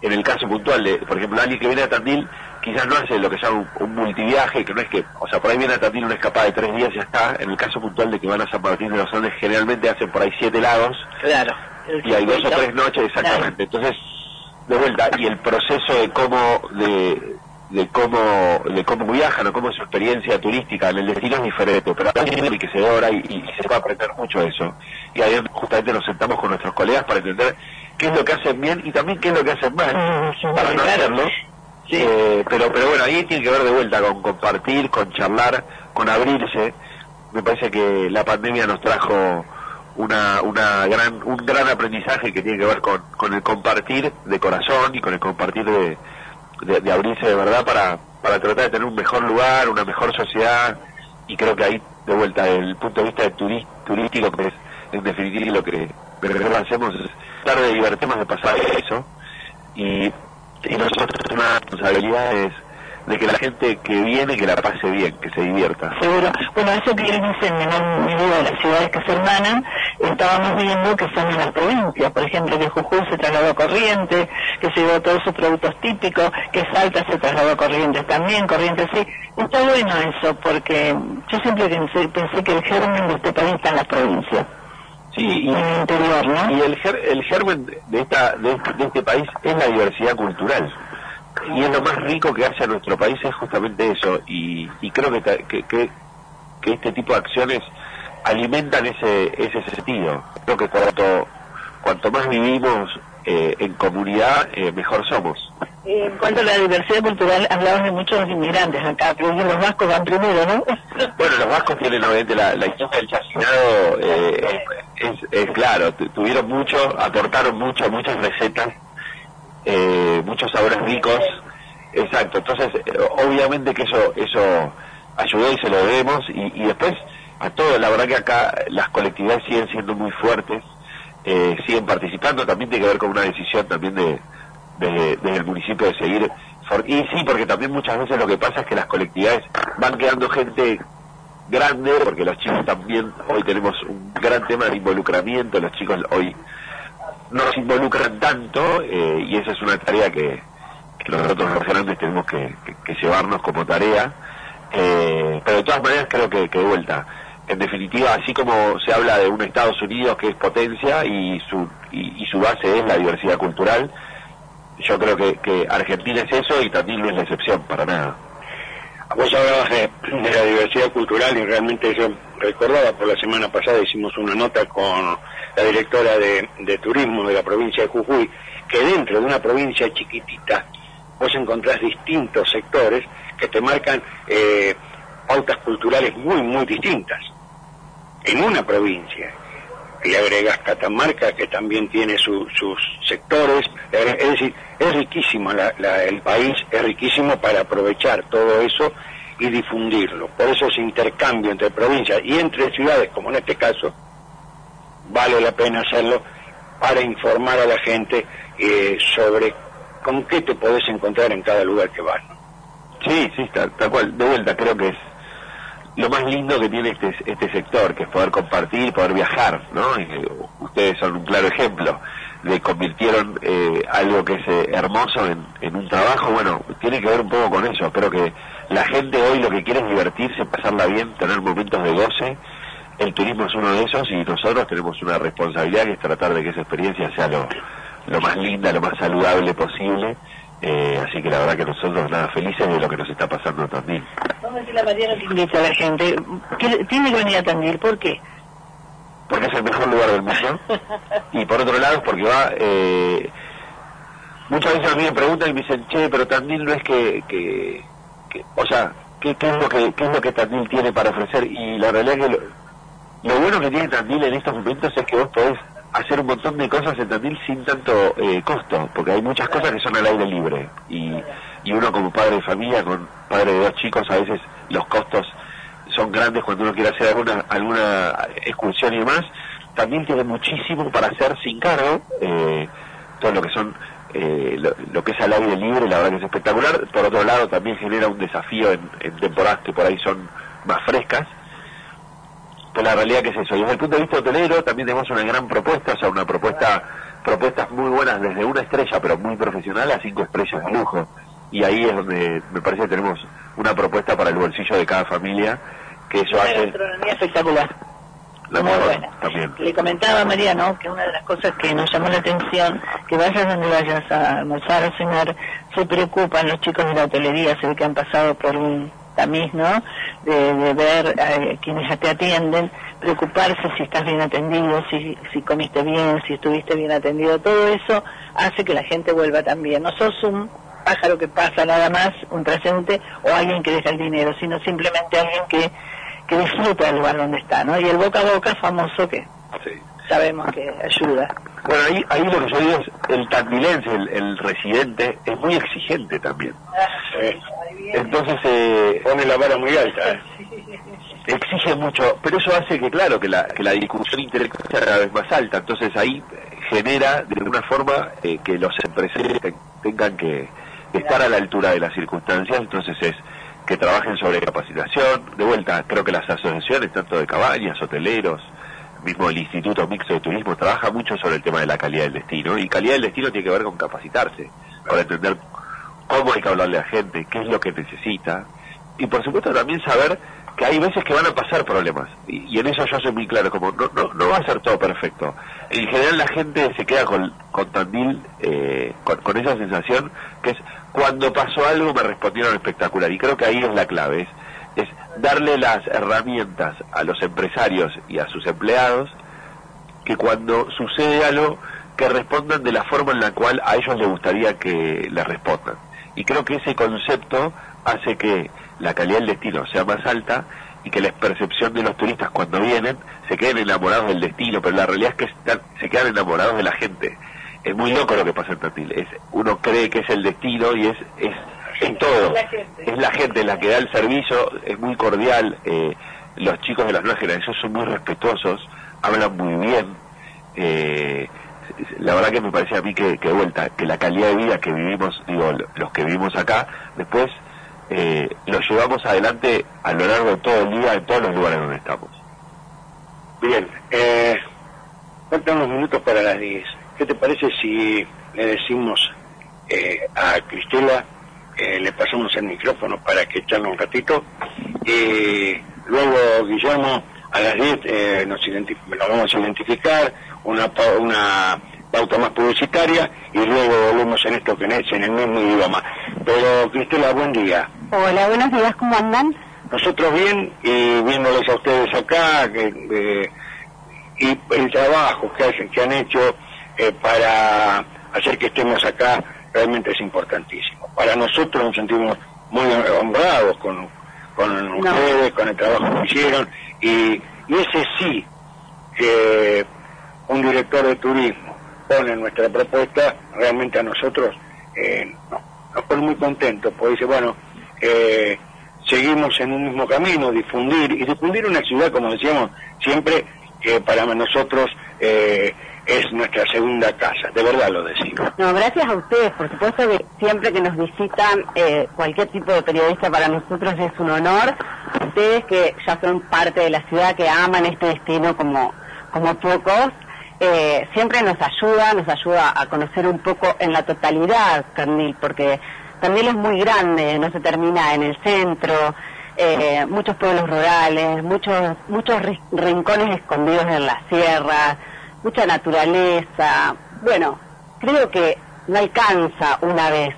en el caso puntual de, por ejemplo, alguien que viene a Tandil quizás no hace lo que se llama un, un multiviaje, que no es que, o sea, por ahí viene a Tandil una escapada de tres días y ya está, en el caso puntual de que van a San Martín de los Andes generalmente hacen por ahí siete lagos Claro. y hay dos o tres noches exactamente, entonces de vuelta y el proceso de cómo de, de cómo de cómo viajan o cómo es su experiencia turística en el destino es diferente pero es muy enriquecedora y, y se puede aprender mucho de eso. Y ahí justamente nos sentamos con nuestros colegas para entender qué es lo que hacen bien y también qué es lo que hacen mal para no hacerlo. Eh, pero pero bueno ahí tiene que ver de vuelta con compartir con charlar con abrirse. Me parece que la pandemia nos trajo una, una gran, un gran aprendizaje que tiene que ver con, con el compartir de corazón y con el compartir de, de, de abrirse de verdad para, para tratar de tener un mejor lugar, una mejor sociedad. Y creo que ahí de vuelta desde el punto de vista de turístico que es en definitiva lo que hacemos es tratar de divertirnos de pasar eso. Y, y nosotros una responsabilidad es de que la gente que viene que la pase bien, que se divierta. Seguro. Bueno, eso que él dice en menor medida de las ciudades que se hermanan, estábamos viendo que son en las provincias. Por ejemplo, que Jujuy se trasladó a Corrientes, que se llevó todos sus productos típicos, que Salta se trasladó a Corrientes también, Corrientes sí. Está bueno eso, porque yo siempre pensé, pensé que el germen de este país está en las provincias. Sí, y, en el interior, ¿no? y el, ger- el germen de, esta, de, de este país es la diversidad cultural. Y es lo más rico que hace a nuestro país es justamente eso. Y, y creo que, que, que, que este tipo de acciones alimentan ese, ese sentido. Creo que cuanto, cuanto más vivimos eh, en comunidad, eh, mejor somos. Eh, En cuanto a la diversidad cultural, hablamos de muchos inmigrantes acá, pero los vascos van primero, ¿no? Bueno, los vascos tienen obviamente la, la historia del chacinado, eh, es, es claro, tu- tuvieron mucho, aportaron mucho, muchas recetas, eh, muchos sabores ricos, exacto, entonces eh, obviamente que eso eso ayudó y se lo debemos y, después a todos, la verdad que acá las colectividades siguen siendo muy fuertes, eh, siguen participando, también tiene que ver con una decisión también de, de- desde el municipio de seguir y sí, porque también muchas veces lo que pasa es que las colectividades van quedando gente grande, porque los chicos también, hoy tenemos un gran tema de involucramiento, los chicos hoy no se involucran tanto eh, y esa es una tarea que, que nosotros los tenemos que, llevarnos como tarea, Eh, pero de todas maneras creo que, que de vuelta, en definitiva, así como se habla de un Estados Unidos que es potencia y su, y, su base es la diversidad cultural, yo creo que, que Argentina es eso y Tandil no es la excepción, para nada. Vos hablabas de, la diversidad cultural y realmente yo recordaba, por la semana pasada hicimos una nota con la directora de, de turismo de la provincia de Jujuy, que dentro de una provincia chiquitita vos encontrás distintos sectores que te marcan eh, pautas culturales muy, muy distintas en una provincia. Y agregas Catamarca, que también tiene su- sus sectores. Es decir, es riquísimo la- la- el país, es riquísimo para aprovechar todo eso y difundirlo. Por eso ese intercambio entre provincias y entre ciudades, como en este caso, vale la pena hacerlo para informar a la gente eh, sobre con qué te podés encontrar en cada lugar que vas. Sí, sí, tal, tal cual. De vuelta, creo que es lo más lindo que tiene este, este sector, que es poder compartir, poder viajar, ¿no? Y, eh, ustedes son un claro ejemplo de convirtieron eh, algo que es eh, hermoso en, en un trabajo. Bueno, tiene que ver un poco con eso. Creo que la gente hoy lo que quiere es divertirse, pasarla bien, tener momentos de goce. El turismo es uno de esos y nosotros tenemos una responsabilidad que es tratar de que esa experiencia sea lo, lo más linda, lo más saludable posible. Eh, así que la verdad que nosotros nada felices de lo que nos está pasando también. Vamos a decirle a Mariano que invita a la gente. Tiene que venir a Tandil, ¿por qué? Porque es el mejor lugar del mundo. Y por otro lado, es porque va... Eh, muchas veces a mí me preguntan y me dicen, che, pero Tandil no es que... que, que- o sea, ¿qué, qué es lo que, ¿qué es lo que Tandil tiene para ofrecer? Y la realidad es que lo, lo bueno que tiene Tandil en estos momentos es que vos podés hacer un montón de cosas en Tandil sin tanto eh, costo, porque hay muchas cosas que son al aire libre. Y, y uno como padre de familia, con padre de dos chicos, a veces los costos son grandes cuando uno quiere hacer alguna, alguna excursión y demás. También tiene muchísimo para hacer sin cargo, eh, todo lo que son eh, lo, lo que es al aire libre, la verdad que es espectacular. Por otro lado, también genera un desafío en, en temporadas que por ahí son más frescas. Pero la realidad que es eso. Y desde el punto de vista hotelero también tenemos una gran propuesta, o sea, una propuesta, propuestas muy buenas desde una estrella, pero muy profesional, a cinco estrellas de lujo. Y ahí es donde me parece que tenemos una propuesta para el bolsillo de cada familia, que eso Una hace gastronomía espectacular. la muy mejor buena. también. Le comentaba a Mariano que una de las cosas que nos llamó la atención, que vayas donde vayas a almorzar o cenar, se preocupan los chicos de la hotelería, se ve que han pasado por un tamiz, ¿no? De, de ver a quienes te atienden, preocuparse si estás bien atendido, si, si comiste bien, si estuviste bien atendido, todo eso hace que la gente vuelva también. No sos un pájaro que pasa nada más, un presente, o alguien que deja el dinero, sino simplemente alguien que, que disfruta del lugar donde está, ¿no? Y el boca a boca famoso que sabemos que ayuda. Bueno, ahí, ahí lo que yo digo es, el tandilense, el, el residente, es muy exigente también. Entonces, eh, Pone la vara muy alta. ¿eh? exige mucho, pero eso hace que, claro, que la, que la discusión intelectual sea cada vez más alta. Entonces ahí genera, de alguna forma, eh, que los empresarios te- tengan que estar a la altura de las circunstancias. Entonces es que trabajen sobre capacitación. De vuelta, creo que las asociaciones, tanto de cabañas, hoteleros, mismo el Instituto Mixto de Turismo, trabaja mucho sobre el tema de la calidad del destino. Y calidad del destino tiene que ver con capacitarse, para entender cómo hay que hablarle a la gente, qué es lo que necesita. Y por supuesto también saber que hay veces que van a pasar problemas. Y, en eso yo soy muy claro, como no, no, no va a ser todo perfecto. En general la gente se queda con, con Tandil, eh, con, con esa sensación que es, cuando pasó algo me respondieron espectacular. Y creo que ahí es la clave, es darle las herramientas a los empresarios y a sus empleados que cuando sucede algo que respondan de la forma en la cual a ellos les gustaría que les respondan. Y creo que ese concepto hace que la calidad del destino sea más alta y que la percepción de los turistas cuando vienen se queden enamorados del destino, pero la realidad es que están- se quedan enamorados de la gente. Es muy loco lo que pasa en Tandil. Es, uno cree que es el destino y es, es, es todo. Es la gente la que da el servicio, es muy cordial. eh, los chicos de las nuevas generaciones son muy respetuosos, hablan muy bien. eh, la verdad que me parece a mí que, que vuelta, que la calidad de vida que vivimos, digo, lo- los que vivimos acá, después eh, lo llevamos adelante a lo largo de todo el día en todos los lugares donde estamos. Bien, eh, faltan unos minutos para las 10. ¿Qué te parece si le decimos eh, a Cristela, eh, le pasamos el micrófono para que charle un ratito? Y luego, Guillermo, a las 10 eh, nos, nos vamos a identificar una, una pauta más publicitaria y luego volvemos en esto que es en el mismo idioma. Pero Cristela, buen día. Hola, buenos días, ¿cómo andan? Nosotros bien y viéndoles a ustedes acá que, eh, y el trabajo que, hacen, que han hecho eh, para hacer que estemos acá realmente es importantísimo. Para nosotros nos sentimos muy honrados con, con ustedes, con el trabajo que hicieron. Y, y ese sí que un director de turismo pone nuestra propuesta, realmente a nosotros eh, no, nos pone muy contentos, porque dice, bueno, eh, seguimos en un mismo camino, difundir, y difundir una ciudad, como decíamos siempre, que para nosotros eh, es nuestra segunda casa, de verdad lo decimos. No, gracias a ustedes, por supuesto que siempre que nos visitan eh, cualquier tipo de periodista para nosotros es un honor. Ustedes que ya son parte de la ciudad, que aman este destino como, como pocos, eh, siempre nos ayuda, nos ayuda a conocer un poco en la totalidad Candil, porque Candil es muy grande, no se termina en el centro, eh, muchos pueblos rurales, muchos, muchos ri- rincones escondidos en las sierras, mucha naturaleza. Bueno, creo que no alcanza una vez.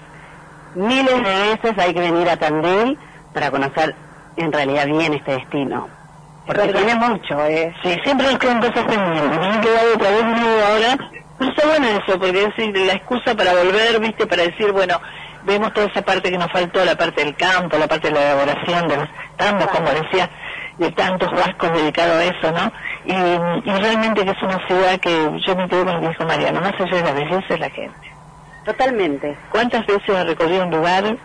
Miles de veces hay que venir a Tandil para conocer en realidad bien este destino. Porque tiene mucho, ¿eh? Sí, siempre nos quedan cosas pendientes. Me quedado otra vez nuevo ahora. Pero está bueno eso, porque es la excusa para volver, viste, para decir, bueno, vemos toda esa parte que nos faltó, la parte del campo, la parte de la elaboración de los tambos, como decía, de tantos vascos dedicados a eso, ¿no? Y, y realmente que es una ciudad que yo me quedo con lo que dijo Mariano, más allá de la belleza es la gente. Totalmente. ¿Cuántas veces he recorrido un lugar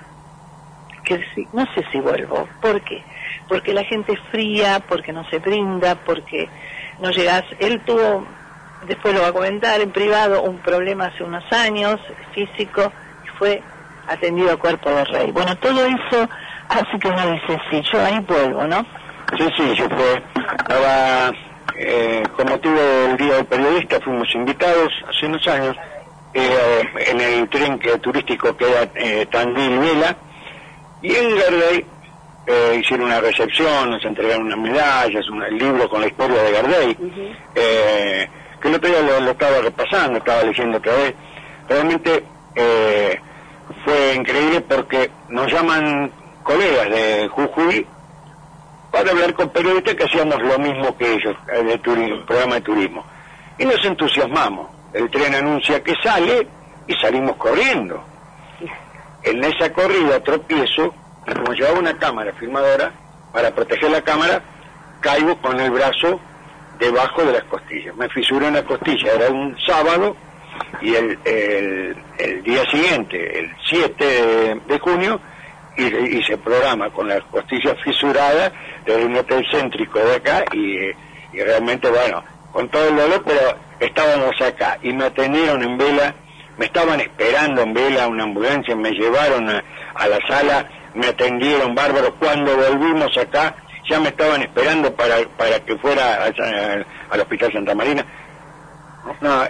que no sé si vuelvo? ¿Por qué? Porque la gente es fría, porque no se brinda, porque no llegas. Él tuvo, después lo va a comentar en privado, un problema hace unos años, físico, y fue atendido a cuerpo de rey. Bueno, todo eso hace que uno dice, sí, yo ahí vuelvo, ¿no? Sí, sí, yo fue, estaba, eh, con motivo del Día del Periodista, fuimos invitados hace unos años eh, en el tren que, turístico que era eh, Tandil Vela, y en Gardey eh, hicieron una recepción, nos entregaron unas medallas, un libro con la historia de Gardey, eh, que el otro día lo, lo estaba repasando, estaba leyendo otra vez. Realmente eh, fue increíble porque nos llaman colegas de Jujuy para hablar con periodistas que hacíamos lo mismo que ellos, eh, de turismo, programa de turismo. Y nos entusiasmamos. El tren anuncia que sale y salimos corriendo. En esa corrida tropiezo, como llevaba una cámara filmadora, para proteger la cámara, caigo con el brazo debajo de las costillas. Me fisuré una costilla, era un sábado, y el, el, el día siguiente, el 7 de, junio, se programa con las costillas fisuradas desde un hotel céntrico de acá, y, y realmente, bueno, con todo el dolor, pero estábamos acá, y me atendieron en vela, me estaban esperando en vela una ambulancia, me llevaron a, a la sala, me atendieron bárbaro, cuando volvimos acá, ya me estaban esperando para, para que fuera al Hospital Santa Marina. No,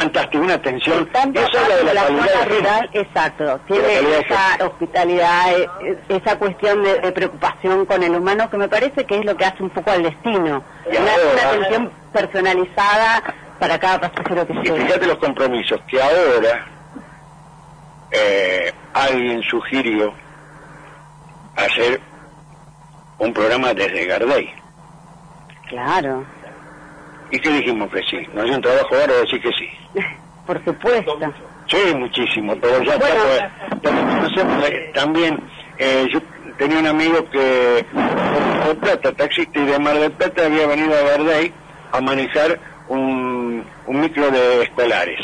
fantástico, una atención. Tanto Eso habla de la la calidad rural, exacto, tiene esa hospitalidad, eh, eh, esa cuestión de, de preocupación con el humano que me parece que es lo que hace un poco al destino. Y Una, ahora- una atención personalizada para cada pasajero que Y llega. fíjate los compromisos que ahora eh, alguien sugirió hacer un programa desde Gardey. Claro, ¿Y qué dijimos que sí? ¿No hay un trabajo ahora decir que sí? por supuesto. Sí, muchísimo, pero ya Bueno. está. eh, también, eh, yo tenía un amigo que de Plata, taxista y de Mar del Plata, había venido a Gardey a manejar un, un micro de escolares.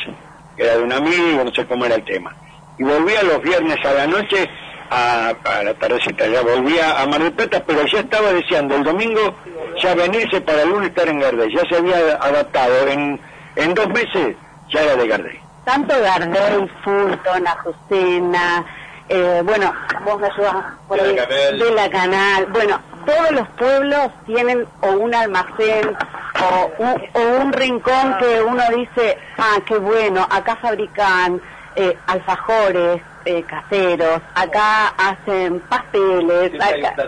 Era de un amigo, no sé cómo era el tema. Y volvía los viernes a la noche, a, a la tardecita, ya volvía a Mar del Plata, pero ya estaba deseando el domingo ya venirse para el lunes estar en Gardey. Ya se había adaptado, en, en dos meses ya era de Gardey. Tanto Gardel, Fulton, Azucena, eh, bueno, vos me ayudas por De ahí, la Canal. de la Canal, bueno, todos los pueblos tienen o un almacén o un, o un rincón que uno dice, ah, qué bueno, acá fabrican eh, alfajores eh, caseros, acá hacen pasteles, acá-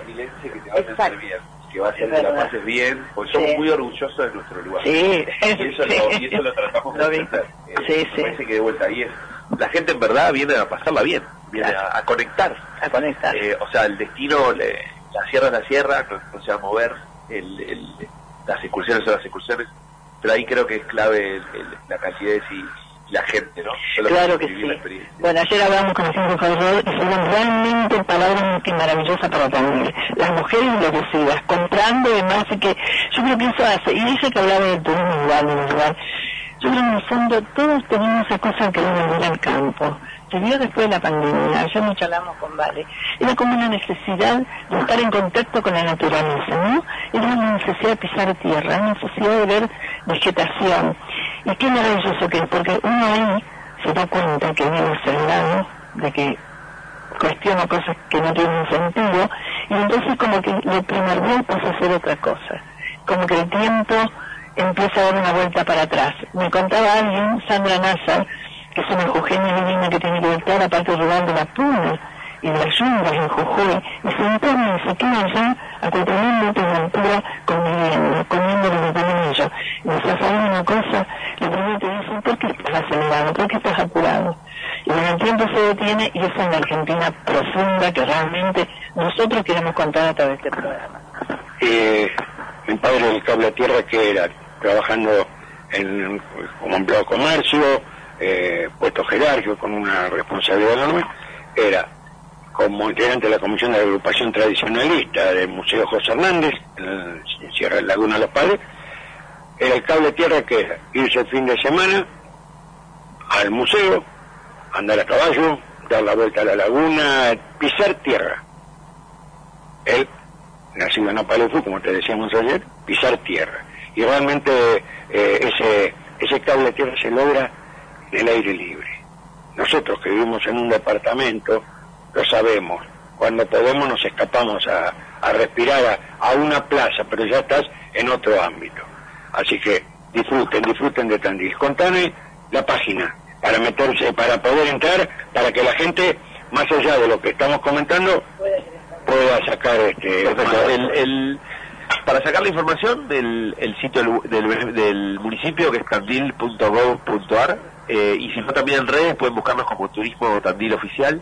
Exacto. que va a hacer que la pases bien, porque somos muy orgullosos de nuestro lugar. Sí, y, eso lo, y eso lo tratamos de hacer. Eh, me parece que de vuelta ahí es. La gente en verdad viene a pasarla bien, viene a, a conectar. A conectar. Eh, o sea, el destino, le- la sierra es la sierra, no, no se va a mover, el, el- las excursiones son las excursiones, pero ahí creo que es clave el- la calidez y, y la gente, ¿no? Claro que sí. Bueno, ayer hablamos con el señor Salvador y fueron realmente palabras que maravillosas para Tandil. Las mujeres enloquecidas, comprando demás, y que yo creo que eso hace, y ella que hablaba del turismo igual, lugar, yo creo que en el fondo todos tenemos esa cosa que volver al campo. Se vio después de la pandemia, ayer nos charlamos con Vale. Era como una necesidad de estar en contacto con la naturaleza, ¿no? Era una necesidad de pisar tierra, una necesidad de ver vegetación. Y qué maravilloso que es, porque uno ahí se da cuenta que viene acelerado, de que cuestiona cosas que no tienen sentido, y entonces como que lo primordial pasa a ser otra cosa. Como que el tiempo empieza a dar una vuelta para atrás. Me contaba alguien, Sandra Nazar, que es una jujeña divina que tiene que ver toda la parte rural de la Puna y las yungas en Jujuy, y se interna y se queda allá a 4.000 metros de altura conviviendo, comiendo lo que comen ellos. Y decía, ¿sabes una cosa? Le primero te dicen, ¿por qué estás acelerado? ¿Por qué estás apurado? Y bueno, el tiempo se detiene y esa es la Argentina profunda que realmente nosotros queremos contar a través de este programa. eh, mi padre del cable a tierra que era trabajando en, como empleado de comercio, eh, puesto jerárquico con una responsabilidad enorme, era como integrante de la Comisión de Agrupación Tradicionalista del Museo José Hernández, en el- Sierra Laguna de los Padres, era el cable tierra que era irse el fin de semana al museo, andar a caballo, dar la vuelta a la laguna, pisar tierra. Él nacido en Apalefu, como te decíamos ayer, pisar tierra. Y realmente eh, ese, ese cable tierra se logra en el aire libre. Nosotros que vivimos en un departamento, lo sabemos. Cuando podemos nos escapamos a, a respirar a, a una plaza, pero ya estás en otro ámbito. Así que disfruten, disfruten de Tandil. Contame la página para meterse, para poder entrar, para que la gente, más allá de lo que estamos comentando, pueda sacar este Perfecto. El, el- para sacar la información del el sitio del, del- del municipio que es tandil.gov.ar eh, y si no también en redes pueden buscarnos como Turismo Tandil Oficial,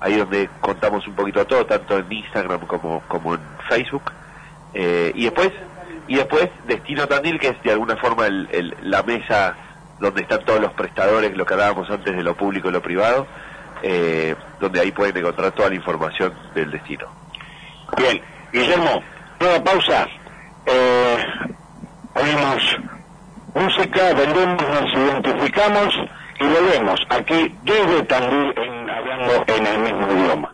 ahí donde contamos un poquito todo, tanto en Instagram como, como en Facebook. Eh, y después y después Destino Tandil, que es de alguna forma el- el- la mesa donde están todos los prestadores, lo que hablábamos antes de lo público y lo privado, eh, donde ahí pueden encontrar toda la información del destino. Bien, Guillermo, nueva pausa. Eh, ponemos música, vendemos, nos identificamos y volvemos aquí desde Tandil hablando en el mismo idioma.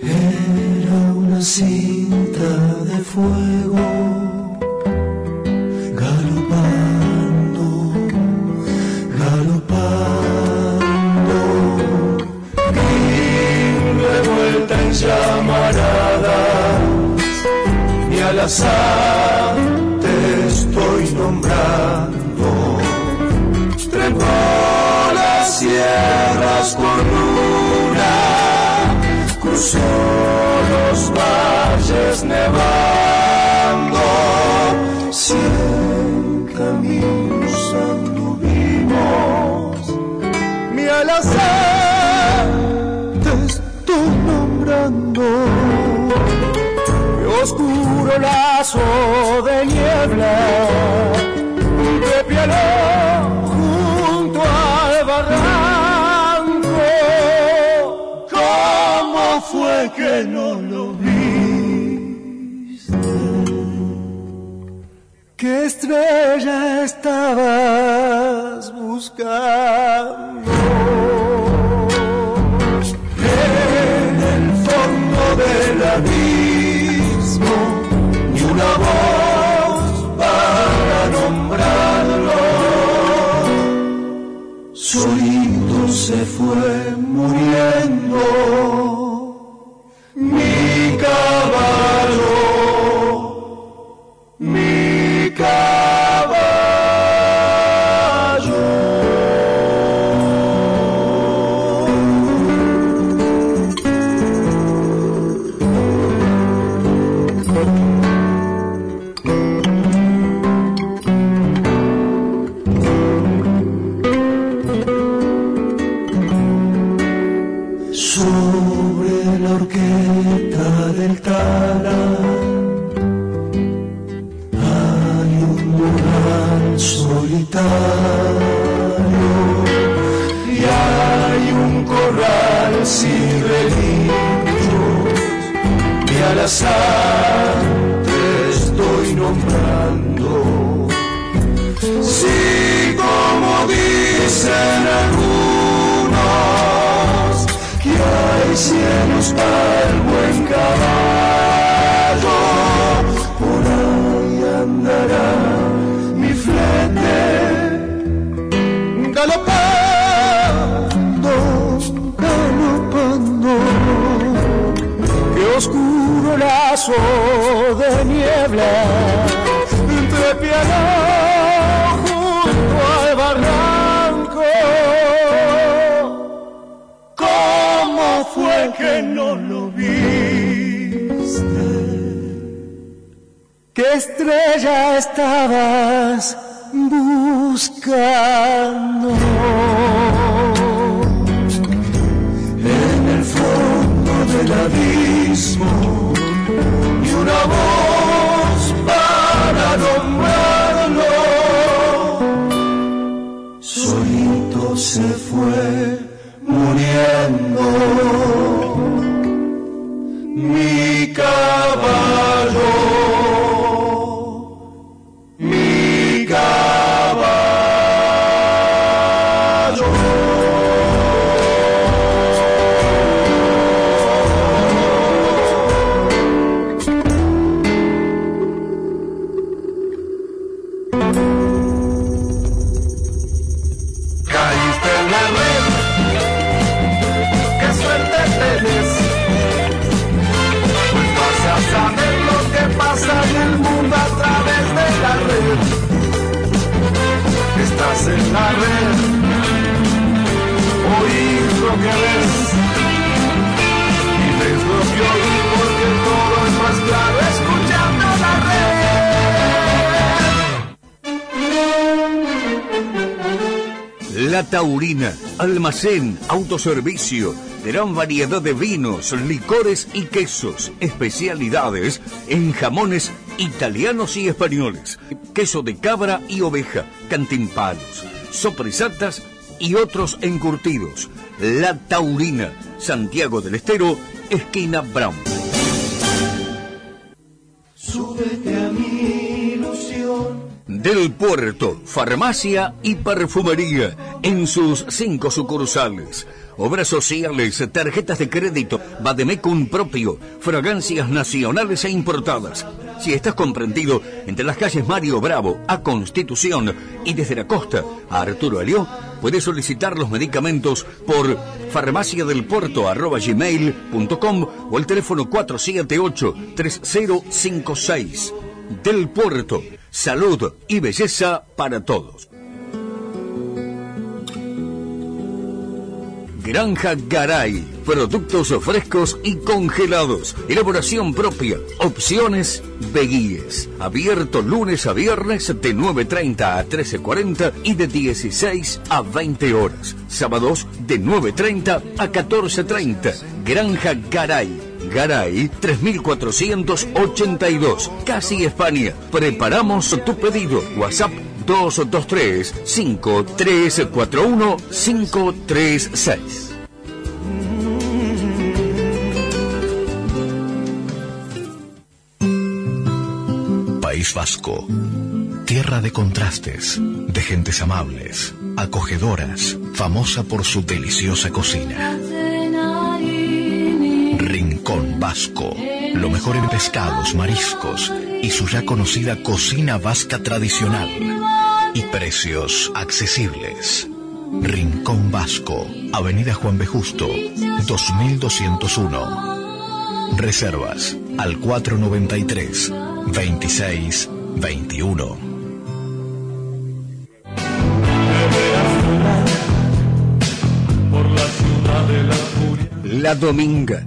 Era una cinta de fuego azar te estoy nombrando. Trepó las sierras con luna cruzó los valles nevando, cien caminos anduvimos, mi al azar te estoy nombrando, oscuro lazo de niebla, de piano junto al barranco, ¿Cómo fue que no lo viste? ¿Qué estrella estabas buscando? En el fondo del abismo, ni una voz para nombrarlo. Solito se fue muriendo azar te estoy nombrando. Si como dicen algunos, que hay cielos para el buen caballo, oscuro lazo de niebla entre piano junto al barranco. ¿Cómo fue que no lo viste? ¿Qué estrella estabas buscando? Del abismo y una voz para nombrarlo. Solito se fue muriendo mi caballo. La Taurina, almacén, autoservicio, gran variedad de vinos, licores y quesos, especialidades en jamones italianos y españoles, queso de cabra y oveja, cantimpalos, sopresatas y otros encurtidos. La Taurina, Santiago del Estero, esquina Brown. Súbete a ilusión. Del Puerto, farmacia y perfumería en sus cinco sucursales. Obras sociales, tarjetas de crédito, Bademecum propio, fragancias nacionales e importadas. Si estás comprendido entre las calles Mario Bravo a Constitución y desde la costa a Arturo Alió, puedes solicitar los medicamentos por farmaciadelpuerto.gmail.com o el teléfono 478-3056. Del Puerto, salud y belleza para todos. Granja Garay. Productos frescos y congelados. Elaboración propia. Opciones Beguíes. Abierto lunes a viernes de 9.30 a 13.40 y de 16 a 20 horas. Sábados de 9.30 a 14.30. Granja Garay. Garay 3482. Casi España. Preparamos tu pedido. WhatsApp 223 5341 536. País Vasco. Tierra de contrastes, de gentes amables, acogedoras, famosa por su deliciosa cocina. Vasco. Lo mejor en pescados, mariscos y su ya conocida cocina vasca tradicional. Y precios accesibles. Rincón Vasco. Avenida Juan B. Justo, 2201. Reservas al 493 26 21. Por la ciudad de la furia. La Dominga.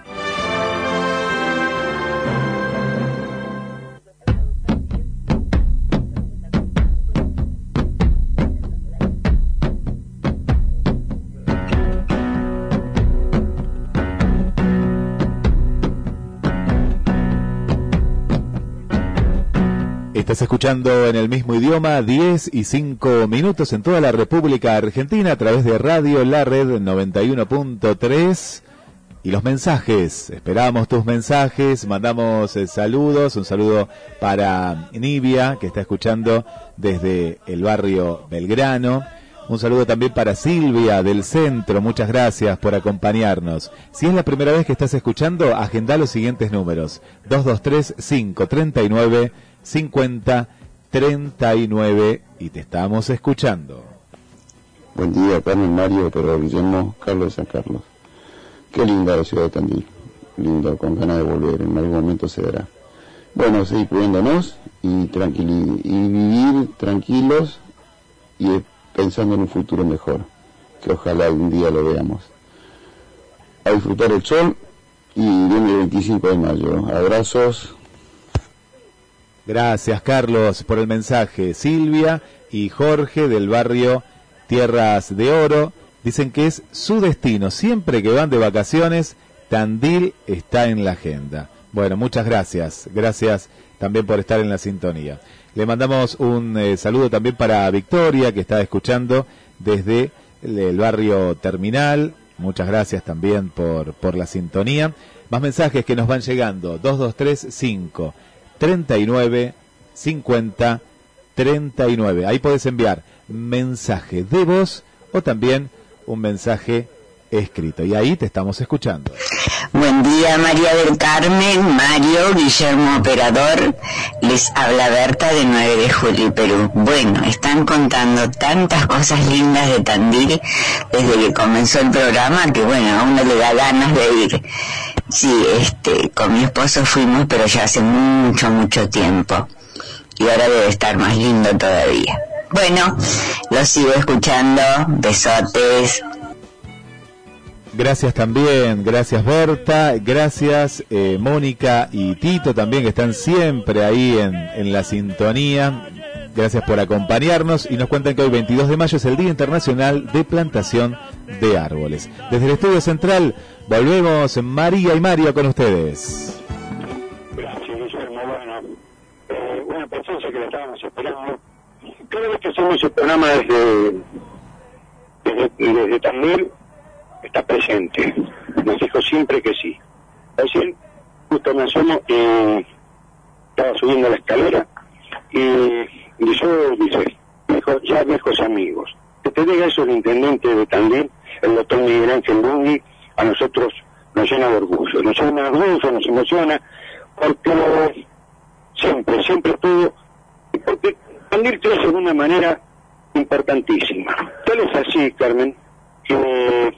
Estás escuchando en el mismo idioma 10 y 5 minutos en toda la República Argentina a través de Radio La Red 91.3 y los mensajes. Esperamos tus mensajes, mandamos eh, saludos, un saludo para Nibia que está escuchando desde el barrio Belgrano. Un saludo también para Silvia del centro, muchas gracias por acompañarnos. Si es la primera vez que estás escuchando, agenda los siguientes números. 223 539 50 39 y te estamos escuchando. Buen día, Carmen Mario, pero Guillermo, Carlos San Carlos. Qué linda la ciudad de Tandil, lindo, con ganas de volver, en algún momento se dará. Bueno, seguir cuidándonos y, tranquili y vivir tranquilos y pensando en un futuro mejor, que ojalá algún día lo veamos. A disfrutar el sol y viene el 25 de mayo. Abrazos, Gracias, Carlos, por el mensaje. Silvia y Jorge del barrio Tierras de Oro dicen que es su destino. Siempre que van de vacaciones, Tandil está en la agenda. Bueno, muchas gracias. Gracias también por estar en la sintonía. Le mandamos un eh, saludo también para Victoria, que está escuchando desde el, el barrio Terminal. Muchas gracias también por, por la sintonía. Más mensajes que nos van llegando. 2235 39 50 39. Ahí puedes enviar mensaje de voz o también un mensaje escrito. Y ahí te estamos escuchando. Buen día María del Carmen, Mario, Guillermo Operador, les habla Berta de 9 de julio, Perú. Bueno, están contando tantas cosas lindas de Tandil desde que comenzó el programa que bueno, a uno le da ganas de ir. Sí, este, con mi esposo fuimos, pero ya hace mucho, mucho tiempo. Y ahora debe estar más lindo todavía. Bueno, lo sigo escuchando. Besotes. Gracias también, gracias Berta, gracias eh, Mónica y Tito también que están siempre ahí en, en la sintonía. Gracias por acompañarnos y nos cuentan que hoy 22 de mayo es el Día Internacional de Plantación de Árboles. Desde el Estudio Central volvemos María y Mario con ustedes. Gracias, Guillermo. Bueno, eh, una presencia que la estábamos esperando. Cada vez que hacemos el programa desde, desde, desde está presente. Nos dijo siempre que sí. Recién, justo me asomo, eh, estaba subiendo la escalera y, y yo, dice, ya viejos amigos. Que te diga eso el intendente de Tandil, el doctor Miguel Ángel Bungi, a nosotros nos llena de orgullo. Nos llena de orgullo, nos emociona, porque siempre, siempre todo, porque Tandil crece de una manera importantísima. Tal es así, Carmen, que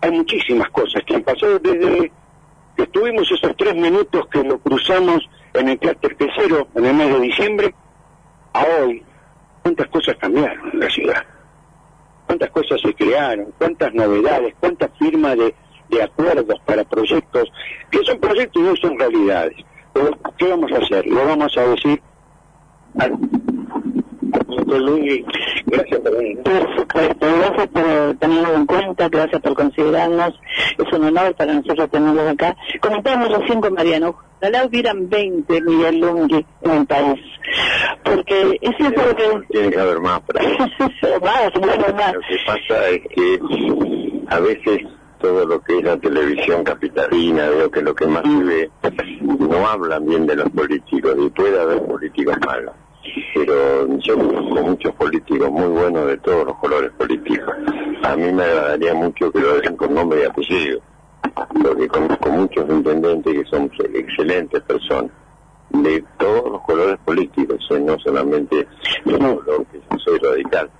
hay muchísimas cosas que han pasado desde que estuvimos esos tres minutos que lo cruzamos en el cráter Quesero en el mes de diciembre a hoy. ¿Cuántas cosas cambiaron en la ciudad? ¿Cuántas cosas se crearon? ¿Cuántas novedades? ¿Cuántas firmas de, de acuerdos para proyectos? Que son proyectos y no son realidades. ¿qué vamos a hacer? Lo vamos a decir Luis. Gracias por venir. Por supuesto, gracias por tenerlo en cuenta, gracias por considerarnos. Es un honor para nosotros tenerlos acá. Comentábamos recién con Mariano, ojalá hubieran 20 Miguel Lungui en el país. Porque es eso lo que... Tiene que haber más. Pero más, más. lo que pasa es que a veces todo lo que es la televisión capitalina, veo que lo que más se ve, no hablan bien de los políticos y puede haber políticos malos. Pero yo conozco muchos políticos muy buenos de todos los colores políticos. A mí me agradaría mucho que lo dejen con nombre y apellido. porque conozco muchos intendentes que son excelentes personas, de todos los colores políticos, ¿eh? no solamente yo, lo que yo soy radical,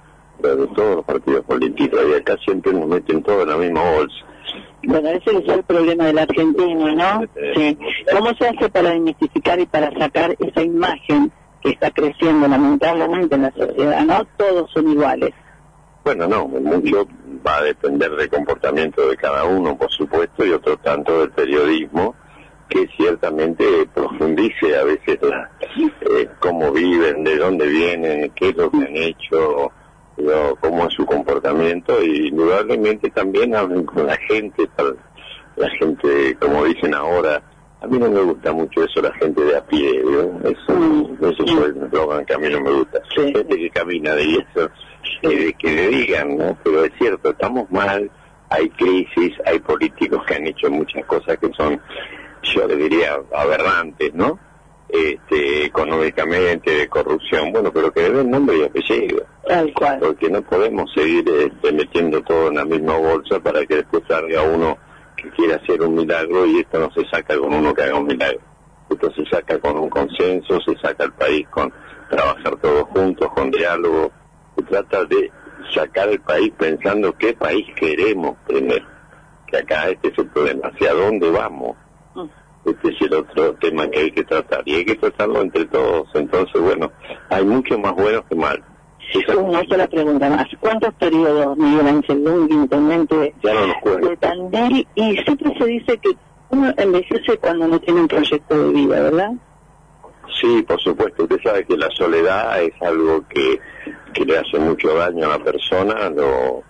pero de todos los partidos políticos, y acá siempre nos meten todos en la misma bolsa. Bueno, ese es el problema del argentino, ¿no? Sí. ¿Cómo se hace para desmitificar y para sacar esa imagen está creciendo lamentablemente en la sociedad, ¿no? Todos son iguales. Bueno, no, mucho va a depender del comportamiento de cada uno, por supuesto, y otro tanto del periodismo, que ciertamente profundice a veces la, eh, cómo viven, de dónde vienen, qué es lo que han hecho, ¿no? cómo es su comportamiento, y indudablemente también hablen con la gente, la gente, como dicen ahora, a mí no me gusta mucho eso, la gente de a pie, ¿no? Eso, eso fue el eslogan que a mí no me gusta. Gente que camina y eso, eh, que le digan, ¿no? Pero es cierto, estamos mal, hay crisis, hay políticos que han hecho muchas cosas que son, yo le diría, aberrantes, ¿no? Este, económicamente, de corrupción, bueno, pero que le den nombre y apellido. Tal cual. Porque no podemos seguir este, metiendo todo en la misma bolsa para que después salga uno que quiera hacer un milagro y esto no se saca con uno que haga un milagro. Esto se saca con un consenso, se saca el país con trabajar todos juntos, con diálogo. Se trata de sacar el país pensando qué país queremos primero. Que acá este es el problema, hacia dónde vamos. Este es el otro tema que hay que tratar y hay que tratarlo entre todos. Entonces, bueno, hay mucho más buenos que malos. Una sola pregunta más. ¿Cuántos periodos Miguel Ángel Lung, intendente Ya no de Tandil? Y siempre se dice que uno envejece cuando no tiene un proyecto de vida, ¿verdad? Sí, por supuesto. Usted sabe que la soledad es algo que, que le hace mucho daño a la persona lo,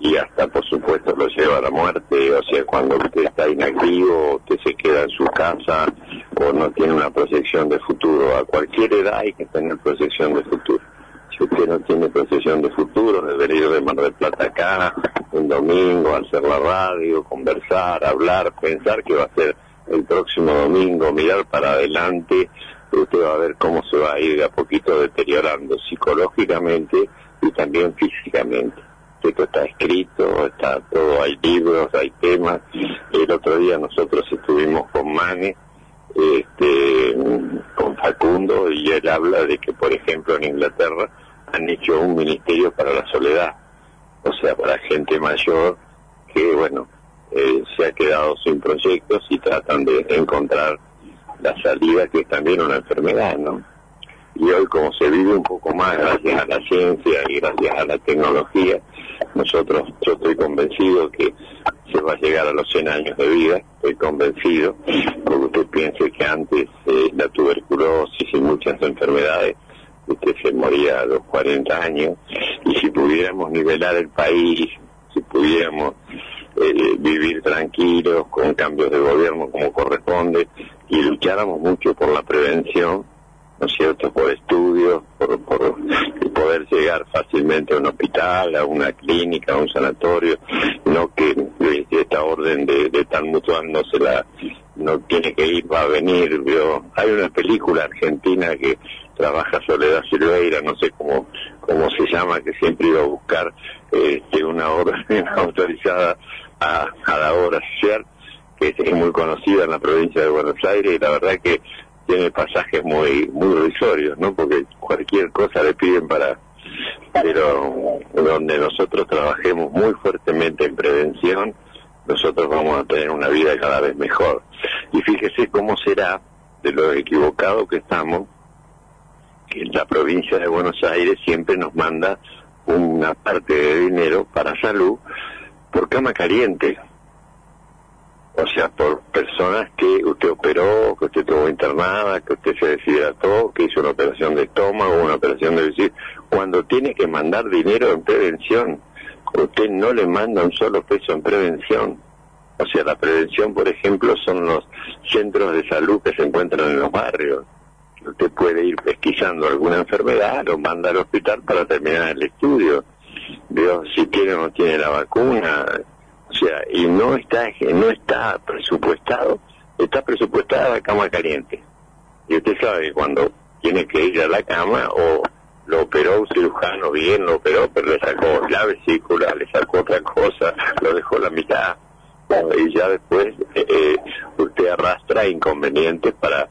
y hasta, por supuesto, lo lleva a la muerte. O sea, cuando usted está inactivo, usted se queda en su casa o no tiene una proyección de futuro. A cualquier edad hay que tener proyección de futuro. Usted no tiene proyección de futuro, debería ir de Mar del Plata acá, un domingo, hacer la radio, conversar, hablar, pensar que va a ser el próximo domingo, mirar para adelante, usted va a ver cómo se va a ir de a poquito deteriorando psicológicamente y también físicamente. Esto está escrito, está todo, hay libros, hay temas. El otro día nosotros estuvimos con Mane, este, con Facundo, y él habla de que, por ejemplo, en Inglaterra han hecho un ministerio para la soledad, o sea, para gente mayor que, bueno, eh, se ha quedado sin proyectos y tratan de encontrar la salida, que es también una enfermedad, ¿no? Y hoy, como se vive un poco más gracias a la ciencia y gracias a la tecnología, nosotros, yo estoy convencido que se va a llegar a los 100 años de vida, estoy convencido, porque usted piense que antes eh, la tuberculosis y muchas enfermedades, usted se moría a los 40 años, y si pudiéramos nivelar el país, si pudiéramos eh, vivir tranquilos, con cambios de gobierno como corresponde, y lucháramos mucho por la prevención, ¿no es cierto?, por estudios, por, poder llegar fácilmente a un hospital, a una clínica, a un sanatorio, no que esta orden de, de estar mutuando se la no tiene que ir, va a venir, vio. hay una película argentina que trabaja Soledad Silveira, no sé cómo, cómo se llama, que siempre iba a buscar este, una orden autorizada a, a la obra social, que es muy conocida en la provincia de Buenos Aires, y la verdad que tiene pasajes muy muy risorios, ¿no? Porque cualquier cosa le piden para... Pero donde nosotros trabajemos muy fuertemente en prevención, nosotros vamos a tener una vida cada vez mejor. Y fíjese cómo será, de lo equivocado que estamos, que la provincia de Buenos Aires siempre nos manda una parte de dinero para salud por cama caliente. O sea, por personas que usted operó, que usted estuvo internada, que usted se deshidrató, que hizo una operación de estómago, una operación de visir. Cuando tiene que mandar dinero en prevención, usted no le manda un solo peso en prevención. O sea, la prevención, por ejemplo, son los centros de salud que se encuentran en los barrios. Usted puede ir pesquisando alguna enfermedad, lo manda al hospital para terminar el estudio. Veo si tiene o no tiene la vacuna. O sea, y no está, no está presupuestado, está presupuestada la cama caliente. Y usted sabe que cuando tiene que ir a la cama o lo operó un cirujano bien, lo operó, pero le sacó la vesícula, le sacó otra cosa, lo dejó la mitad. y ya después eh, eh, usted arrastra inconvenientes para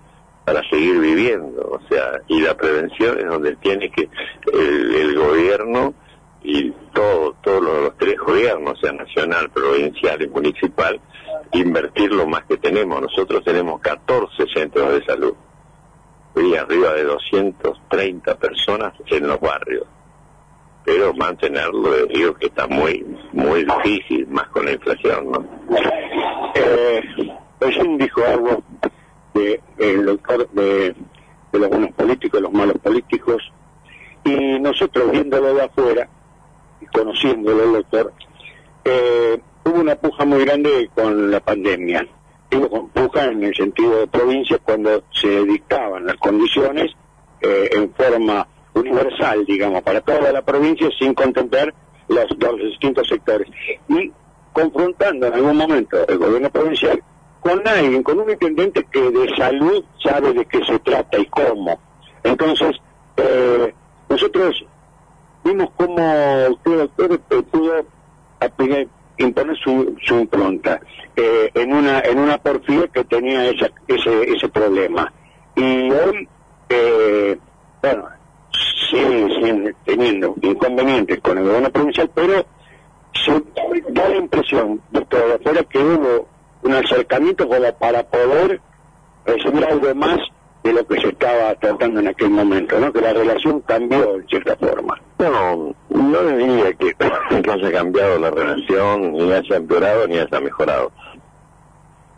para seguir viviendo, o sea, y la prevención es donde tiene que el, gobierno y todo, todos los, tres gobiernos, sea nacional, provincial y municipal, invertir lo más que tenemos. Nosotros tenemos 14 centros de salud y arriba de 230 personas en los barrios. Pero mantenerlo, digo que está muy, muy difícil, más con la inflación, ¿no? Eh, dijo algo de el doctor de, de los buenos políticos, los malos políticos, y nosotros viéndolo de afuera y conociéndolo el doctor, eh, hubo una puja muy grande con la pandemia. Digo con puja en el sentido de provincia cuando se dictaban las condiciones eh, en forma universal, digamos, para toda la provincia sin contemplar los, los distintos sectores. Y confrontando en algún momento el gobierno provincial con alguien, con un intendente que de salud sabe de qué se trata y cómo. Entonces, eh, nosotros vimos cómo usted, doctor, eh, pudo imponer su, su impronta eh, en una en una porfía que tenía esa, ese ese problema. Y hoy, eh, bueno, sigue, sigue teniendo inconvenientes con el gobierno provincial, pero se da la impresión, doctor, afuera que hubo un acercamiento como para poder recibir algo más de lo que se estaba tratando en aquel momento, ¿no? Que la relación cambió en cierta forma. No, no diría que, que haya cambiado la relación, ni haya empeorado, ni haya mejorado.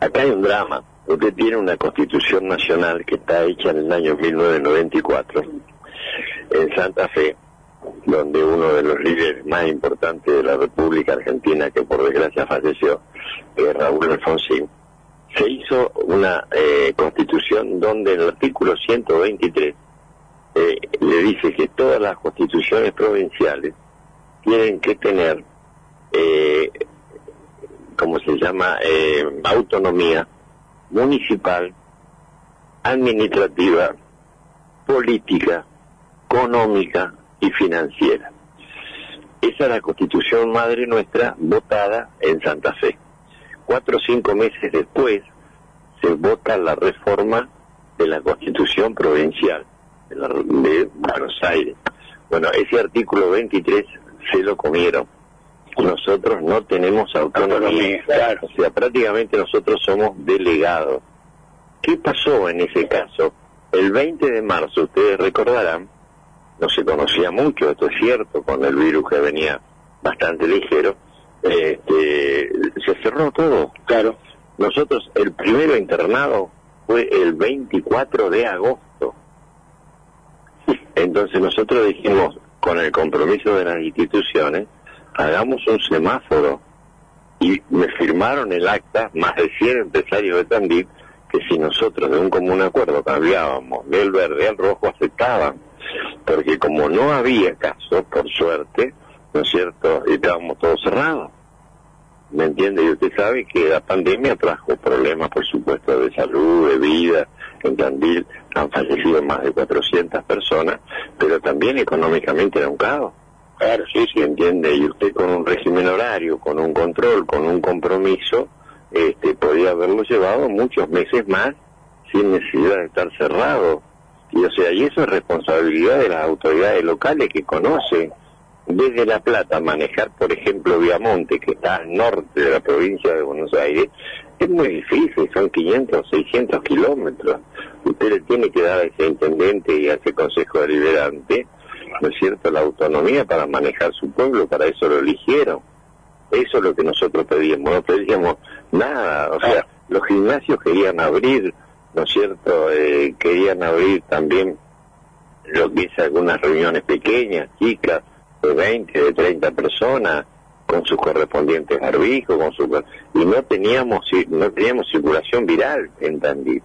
Acá hay un drama. Usted tiene una constitución nacional que está hecha en el año 1994 en Santa Fe, donde uno de los líderes más importantes de la República Argentina, que por desgracia falleció, eh, Raúl Alfonsín, se hizo una eh, constitución donde en el artículo 123 eh, le dice que todas las constituciones provinciales tienen que tener, eh, ¿cómo se llama?, eh, autonomía municipal, administrativa, política, económica y financiera. Esa es la constitución madre nuestra votada en Santa Fe. Cuatro o cinco meses después se vota la reforma de la constitución provincial de, la- de Buenos Aires. Bueno, ese artículo 23 se lo comieron. Nosotros no tenemos autonomía. O sea, prácticamente nosotros somos delegados. ¿Qué pasó en ese caso? El 20 de marzo, ustedes recordarán, no se conocía mucho, esto es cierto, con el virus que venía bastante ligero, este, se cerró todo. Claro. Nosotros, el primero internado fue el 24 de agosto. Entonces nosotros dijimos, con el compromiso de las instituciones, hagamos un semáforo. Y me firmaron el acta más de 100 empresarios de Tandil que si nosotros de un común acuerdo cambiábamos del verde al rojo aceptaban. Porque como no había caso, por suerte, ¿no es cierto? Estábamos todos cerrados. ¿Me entiende? Y usted sabe que la pandemia trajo problemas, por supuesto, de salud, de vida. En Tandil han fallecido más de 400 personas, pero también económicamente era un caos. Claro, sí, sí, entiende. Y usted con un régimen horario, con un control, con un compromiso, este, podía haberlo llevado muchos meses más sin necesidad de estar cerrado. Y o sea, y eso es responsabilidad de las autoridades locales que conocen desde La Plata manejar, por ejemplo, Viamonte, que está al norte de la provincia de Buenos Aires, es muy difícil, son 500, 600 kilómetros. Usted le tiene que dar a ese intendente y a ese consejo deliberante, ¿no es cierto?, la autonomía para manejar su pueblo, para eso lo eligieron. Eso es lo que nosotros pedíamos, no pedíamos nada, o sea, los gimnasios querían abrir, ¿no es cierto?, Eh, querían abrir también lo que es algunas reuniones pequeñas, chicas, de 20, de 30 personas, con sus correspondientes barbijos, con su y no teníamos no teníamos circulación viral en Tandil.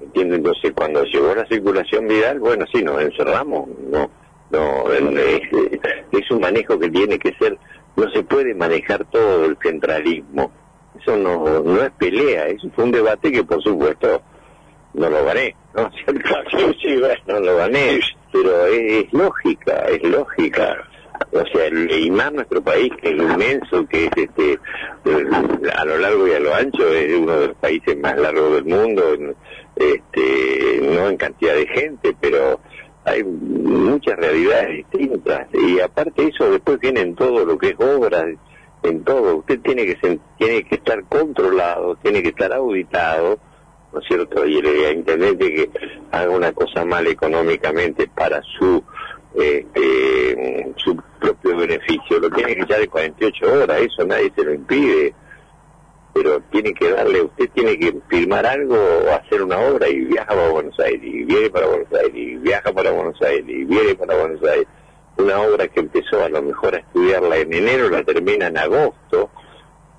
¿Entiende? Entonces cuando llegó la circulación viral, bueno, sí, nos encerramos, no, no, es, es un manejo que tiene que ser, no se puede manejar todo el centralismo. Eso no, no es pelea, eso fue un debate que por supuesto no lo gané, ¿no? Sí, sí, bueno, no lo gané, pero es, es lógica, es lógica. o sea, el, y más nuestro país, que es inmenso, que es este, eh, a lo largo y a lo ancho, es uno de los países más largos del mundo, en- este, no en cantidad de gente, pero hay muchas realidades distintas. Y aparte de eso, después viene en todo lo que es obras, en todo. Usted tiene que, tiene que estar controlado, tiene que estar auditado, ¿no es cierto? Y el intendente que haga una cosa mal económicamente para su este, su propio beneficio, lo tiene que echar de 48 horas, eso nadie se lo impide, pero tiene que darle, usted tiene que firmar algo o hacer una obra y viaja para Buenos Aires, y viene para Buenos Aires, y viaja para Buenos Aires, y viene para Buenos Aires. Una obra que empezó a lo mejor a estudiarla en enero, la termina en agosto,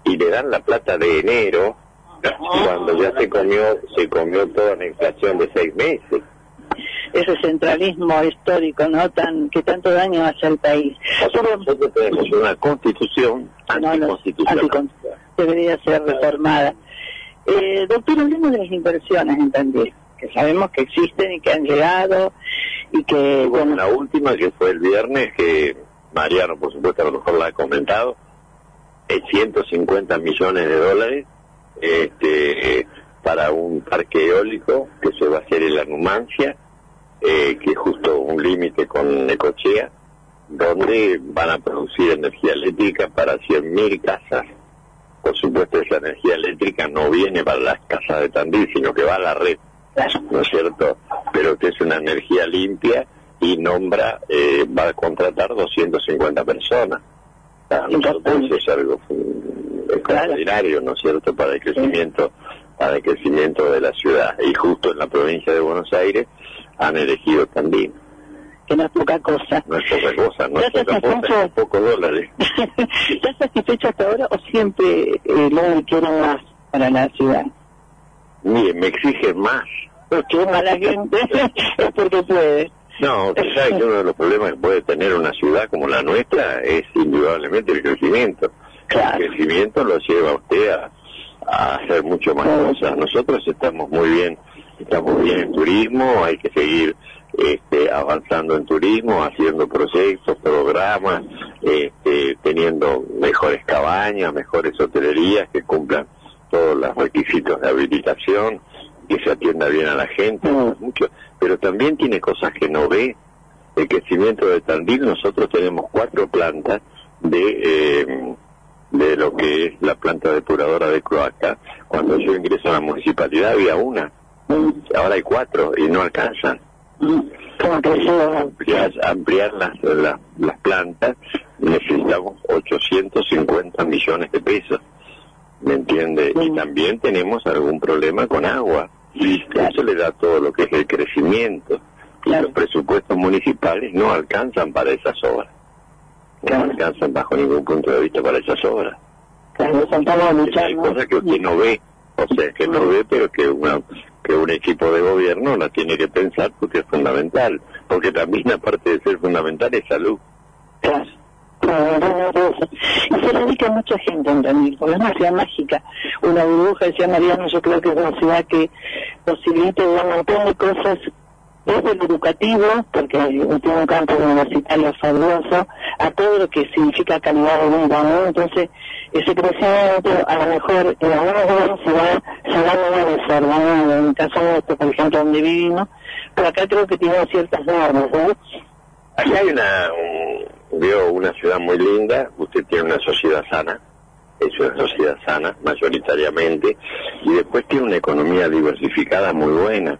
y le dan la plata de enero, cuando ya se comió, se comió toda la inflación de seis meses. Ese centralismo histórico, ¿no? Tan, que tanto daño hace al país. Nosotros tenemos una constitución anticonstitucional. Anticon- debería ser reformada. Eh, doctor, hablemos de las inversiones en Tandil, que sabemos que existen y que han llegado y que... Y bueno, la última que fue el viernes, que Mariano por supuesto a lo mejor la ha comentado, es 150 millones de dólares este, para un parque eólico que se va a hacer en la Numancia, eh, que es justo un límite con Necochea, donde van a producir energía eléctrica para 100.000 casas. Por supuesto, esa energía eléctrica no viene para las casas de Tandil, sino que va a la red, ¿no es cierto? Pero que es una energía limpia y nombra, eh, va a contratar 250 personas. Para nosotros es algo extraordinario, ¿no es cierto?, para el crecimiento, para el crecimiento de la ciudad. Y justo en la provincia de Buenos Aires han elegido también. Que no es poca cosa. No es poca cosa, no es poca cosa, es pocos dólares. ¿Estás satisfecho hasta ahora o siempre eh, luego quieren más para la ciudad? Mire, me exige más. Qué mala gente, es porque puede. No, sabe que uno de los problemas que puede tener una ciudad como la nuestra es indudablemente el crecimiento. El crecimiento lo lleva a usted a, a hacer mucho más cosas. Nosotros estamos muy bien, estamos bien en turismo, hay que seguir este, avanzando en turismo, haciendo proyectos, programas, este, teniendo mejores cabañas, mejores hotelerías que cumplan todos los requisitos de habilitación, que se atienda bien a la gente, mucho, pero también tiene cosas que no ve. El crecimiento de Tandil, nosotros tenemos cuatro plantas de, eh, de lo que es la planta depuradora de cloaca. Cuando yo ingreso a la municipalidad había una, ahora hay cuatro y no alcanzan. Ampliar, ampliar las, las, las plantas necesitamos 850 millones de pesos. ¿me entiende? Y también tenemos algún problema con agua. Y eso le da todo lo que es el crecimiento. Y los presupuestos municipales no alcanzan para esas obras. No alcanzan bajo ningún punto de vista para esas obras. Hay cosas que usted no ve, o sea, que no ve, pero que una que un equipo de gobierno la tiene que pensar porque es fundamental. Porque también, aparte de ser fundamental, es salud. Y se dedica mucha gente en Tandil, porque es una ciudad mágica. Una burbuja, decía Mariano, yo creo que es una ciudad que posibilita un montón de cosas desde lo educativo, porque tiene un campo universitario fabuloso, a todo lo que significa calidad de vida, ¿no? Entonces, ese crecimiento, a lo mejor, en algunos lugares se va, se va muy desordenado, en el caso nuestro, por ejemplo, donde vivimos, pero acá creo que tiene ciertas normas, ¿no? Acá hay una, un- veo una ciudad muy linda, usted tiene una sociedad sana, es una sociedad sana, mayoritariamente, y después tiene una economía diversificada muy buena.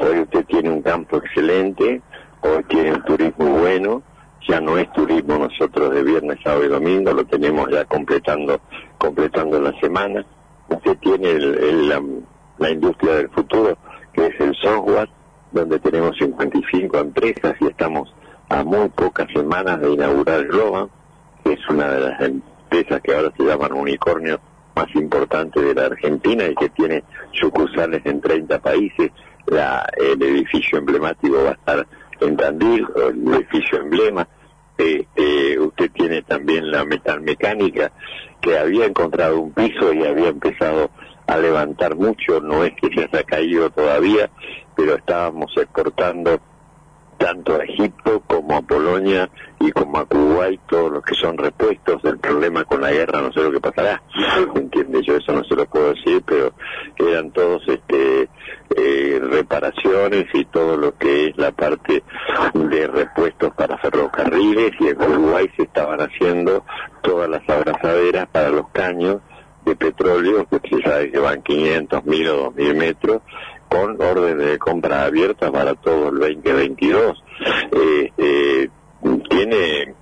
Hoy usted tiene un campo excelente, hoy tiene un turismo bueno, ya no es turismo nosotros de viernes, sábado y domingo, lo tenemos ya completando, completando la semana. Usted tiene la, industria del futuro, que es el software, donde tenemos 55 empresas y estamos a muy pocas semanas de inaugurar Globan, que es una de las empresas que ahora se llaman unicornio más importante de la Argentina y que tiene sucursales en 30 países. La, el edificio emblemático va a estar en Tandil, el edificio emblema. Eh, usted tiene también la metalmecánica, que había encontrado un piso y había empezado a levantar mucho, no es que se haya caído todavía, pero estábamos exportando tanto a Egipto como a Polonia y como a Kuwait, todos los que son repuestos del problema con la guerra, no sé lo que pasará, ¿entiendes? Yo eso no se lo puedo decir, pero eran todos este eh, reparaciones y todo lo que es la parte de repuestos para ferrocarriles y en Uruguay se estaban haciendo todas las abrazaderas para los caños de petróleo, que se sabe que van 500, 1000 o 2000 metros, con órdenes de compra abiertas para todo el 2022. Eh, eh, tiene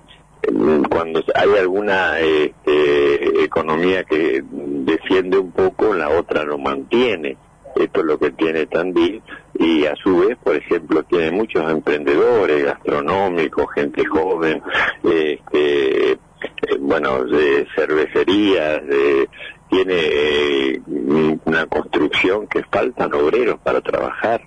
cuando hay alguna este, economía que defiende un poco, la otra lo mantiene. Esto es lo que tiene Tandil y a su vez, por ejemplo, tiene muchos emprendedores gastronómicos, gente joven, este, eh, bueno, de cervecerías, de, tiene eh, una construcción que faltan obreros para trabajar.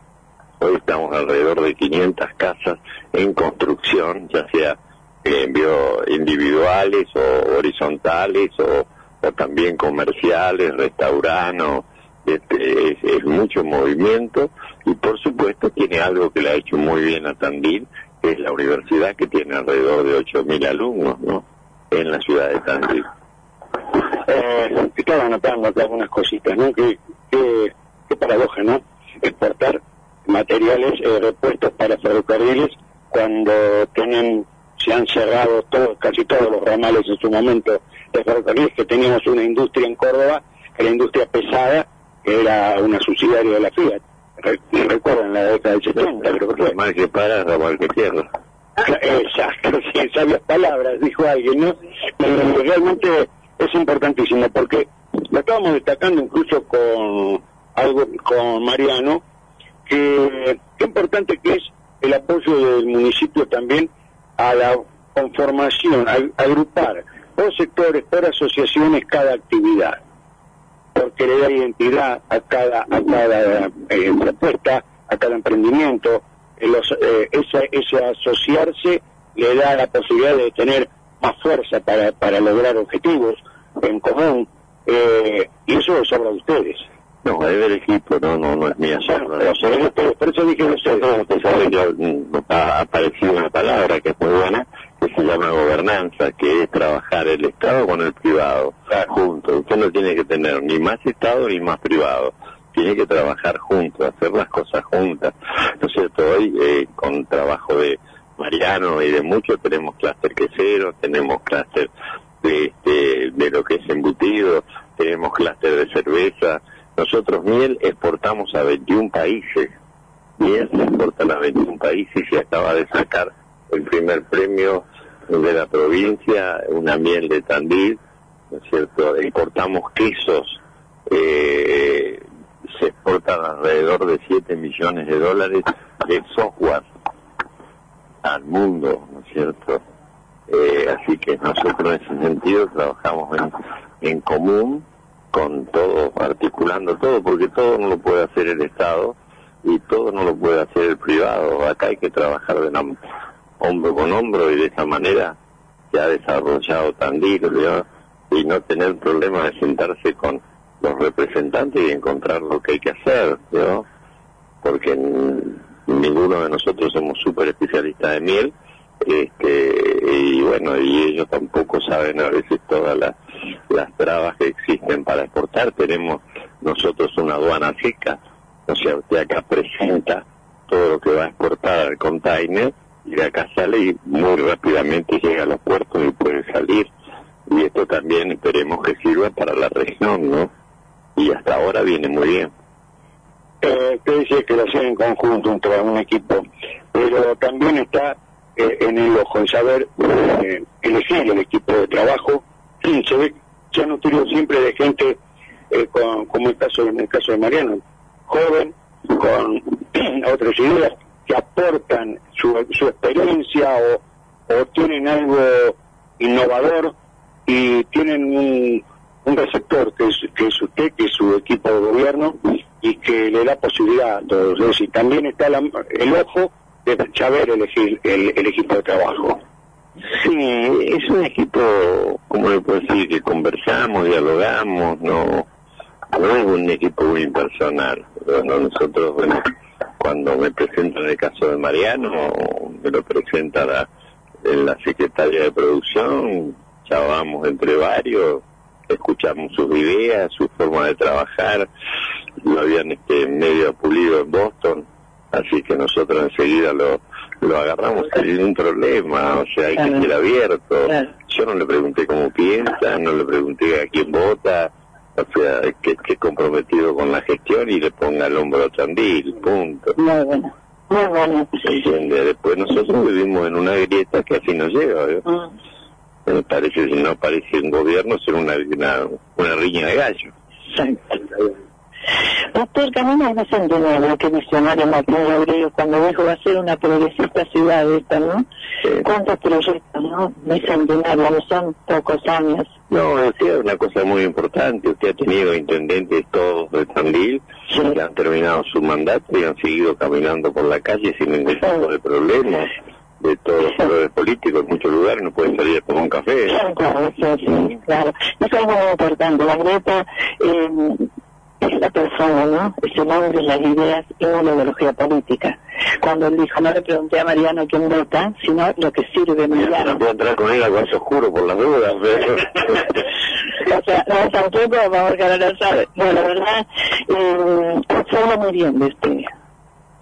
Hoy estamos alrededor de 500 casas en construcción, ya sea en bio- individuales o horizontales o, también comerciales, restaurantes, este, es, es mucho movimiento y por supuesto tiene algo que le ha hecho muy bien a Tandil, que es la universidad que tiene alrededor de 8.000 alumnos ¿no? en la ciudad de Tandil. Eh, estaba anotando acá algunas cositas, ¿no? Qué, qué, qué paradoja, ¿no? Exportar materiales eh, repuestos para ferrocarriles cuando tienen, se han cerrado todos, casi todos los ramales en su momento de ferrocarriles, que teníamos una industria en Córdoba, que era industria pesada, que era una subsidiaria de la Fiat. Re- Recuerdan la década del 70, creo que fue. Mal que para, mal que tierra. Exacto, sí, sabias palabras, dijo alguien, ¿no? Pero realmente es importantísimo porque lo estábamos destacando incluso con algo con Mariano, que qué importante que es el apoyo del municipio también a la conformación, a, agrupar por sectores, por asociaciones cada actividad, porque le da identidad a cada, a cada eh, propuesta, a cada emprendimiento, los, eh, ese, ese asociarse le da la posibilidad de tener más fuerza para, para lograr objetivos en común, eh, y eso es obra de ustedes. No, es del equipo, no, no, no es mía. Pero por eso- por eso dije Nosotros, usted sabe que mm, ha aparecido una palabra que es muy buena, que se llama gobernanza, que es trabajar el Estado con el privado, juntos. Usted no tiene que tener ni más Estado ni más privado. Tiene que trabajar juntos, hacer las cosas juntas. ¿No es cierto? Hoy, eh, con trabajo de Mariano y de muchos, tenemos clúster quesero, tenemos clúster de, este, de lo que es embutido, tenemos clúster de cerveza. Nosotros miel exportamos a 21 países. Miel se exporta a 21 países y acaba de sacar el primer premio de la provincia, una miel de Tandil, ¿no es cierto? Exportamos quesos, eh, se exportan alrededor de 7 millones de dólares de software al mundo, ¿no es cierto? Eh, así que nosotros en ese sentido trabajamos en, en común con todo, articulando todo, porque todo no lo puede hacer el Estado y todo no lo puede hacer el privado. Acá hay que trabajar de hombro con hombro y de esa manera se ha desarrollado Tandil ¿no? y no tener problemas de sentarse con los representantes y encontrar lo que hay que hacer, porque ninguno de nosotros somos súper especialistas de miel este y bueno y ellos tampoco saben a veces todas las las trabas que existen para exportar. Tenemos nosotros una aduana seca o sea usted acá presenta todo lo que va a exportar al container y de acá sale y muy rápidamente llega a los puertos y puede salir. Y esto también esperemos que sirva para la región no y hasta ahora viene muy bien. Eh, usted dice que lo hacen en conjunto, un, un equipo, pero también está eh, en el ojo, en saber eh, elegir el equipo de trabajo. Se ve, se han utilizado siempre de gente, eh, con, como el caso, en el caso de Mariano, joven, con otras ideas, que aportan su, su experiencia o, tienen algo innovador y tienen un, un receptor que es, que es usted, que es su equipo de gobierno y que le da posibilidad a todos. Es decir, también está la- el ojo de saber elegir el, el equipo de trabajo. Sí, es un equipo, como le puedo decir, que conversamos, dialogamos, no, no es un equipo muy impersonal. Bueno, nosotros, cuando me presento en el caso de Mariano, me lo presenta la, la secretaria de producción, charlamos entre varios, escuchamos sus ideas, su forma de trabajar, lo habían este, medio pulido en Boston, así que nosotros enseguida lo, lo agarramos sin ningún problema, o sea, hay que ser abierto. Yo no le pregunté cómo piensa, no le pregunté a quién vota, o sea, que esté comprometido con la gestión y le ponga el hombro a Tandil, punto. Muy bueno, muy bueno. ¿Entiende? Después nosotros vivimos en una grieta que así nos lleva, ¿eh? Me parece, si no parece un gobierno, ser una, una, una riña de gallo. Doctor, Camino no se entiende lo que misionario Martín Abreu cuando dijo va a ser una progresista ciudad esta, ¿no? ¿Cuántos proyectos, no? Mi centenario, no son pocos años. No, es una cosa muy importante. Usted ha tenido intendentes todos de Tandil que han terminado su mandato y han seguido caminando por la calle sin ningún tipo de problema. De todos los colores políticos, en muchos lugares no pueden salir a tomar un café. Claro, sí, sí, claro. Eso es muy importante. La Greta eh, es la persona, ¿no? Es el hombre, las ideas y no la ideología política. Cuando él dijo, no le pregunté a Mariano quién vota, sino lo que sirve Mariano. No puedo entrar con él al cuarto oscuro por las dudas, pero... o sea, no, tampoco, vamos que no lo sabe. Bueno, la verdad, eh, se habla muy bien de usted.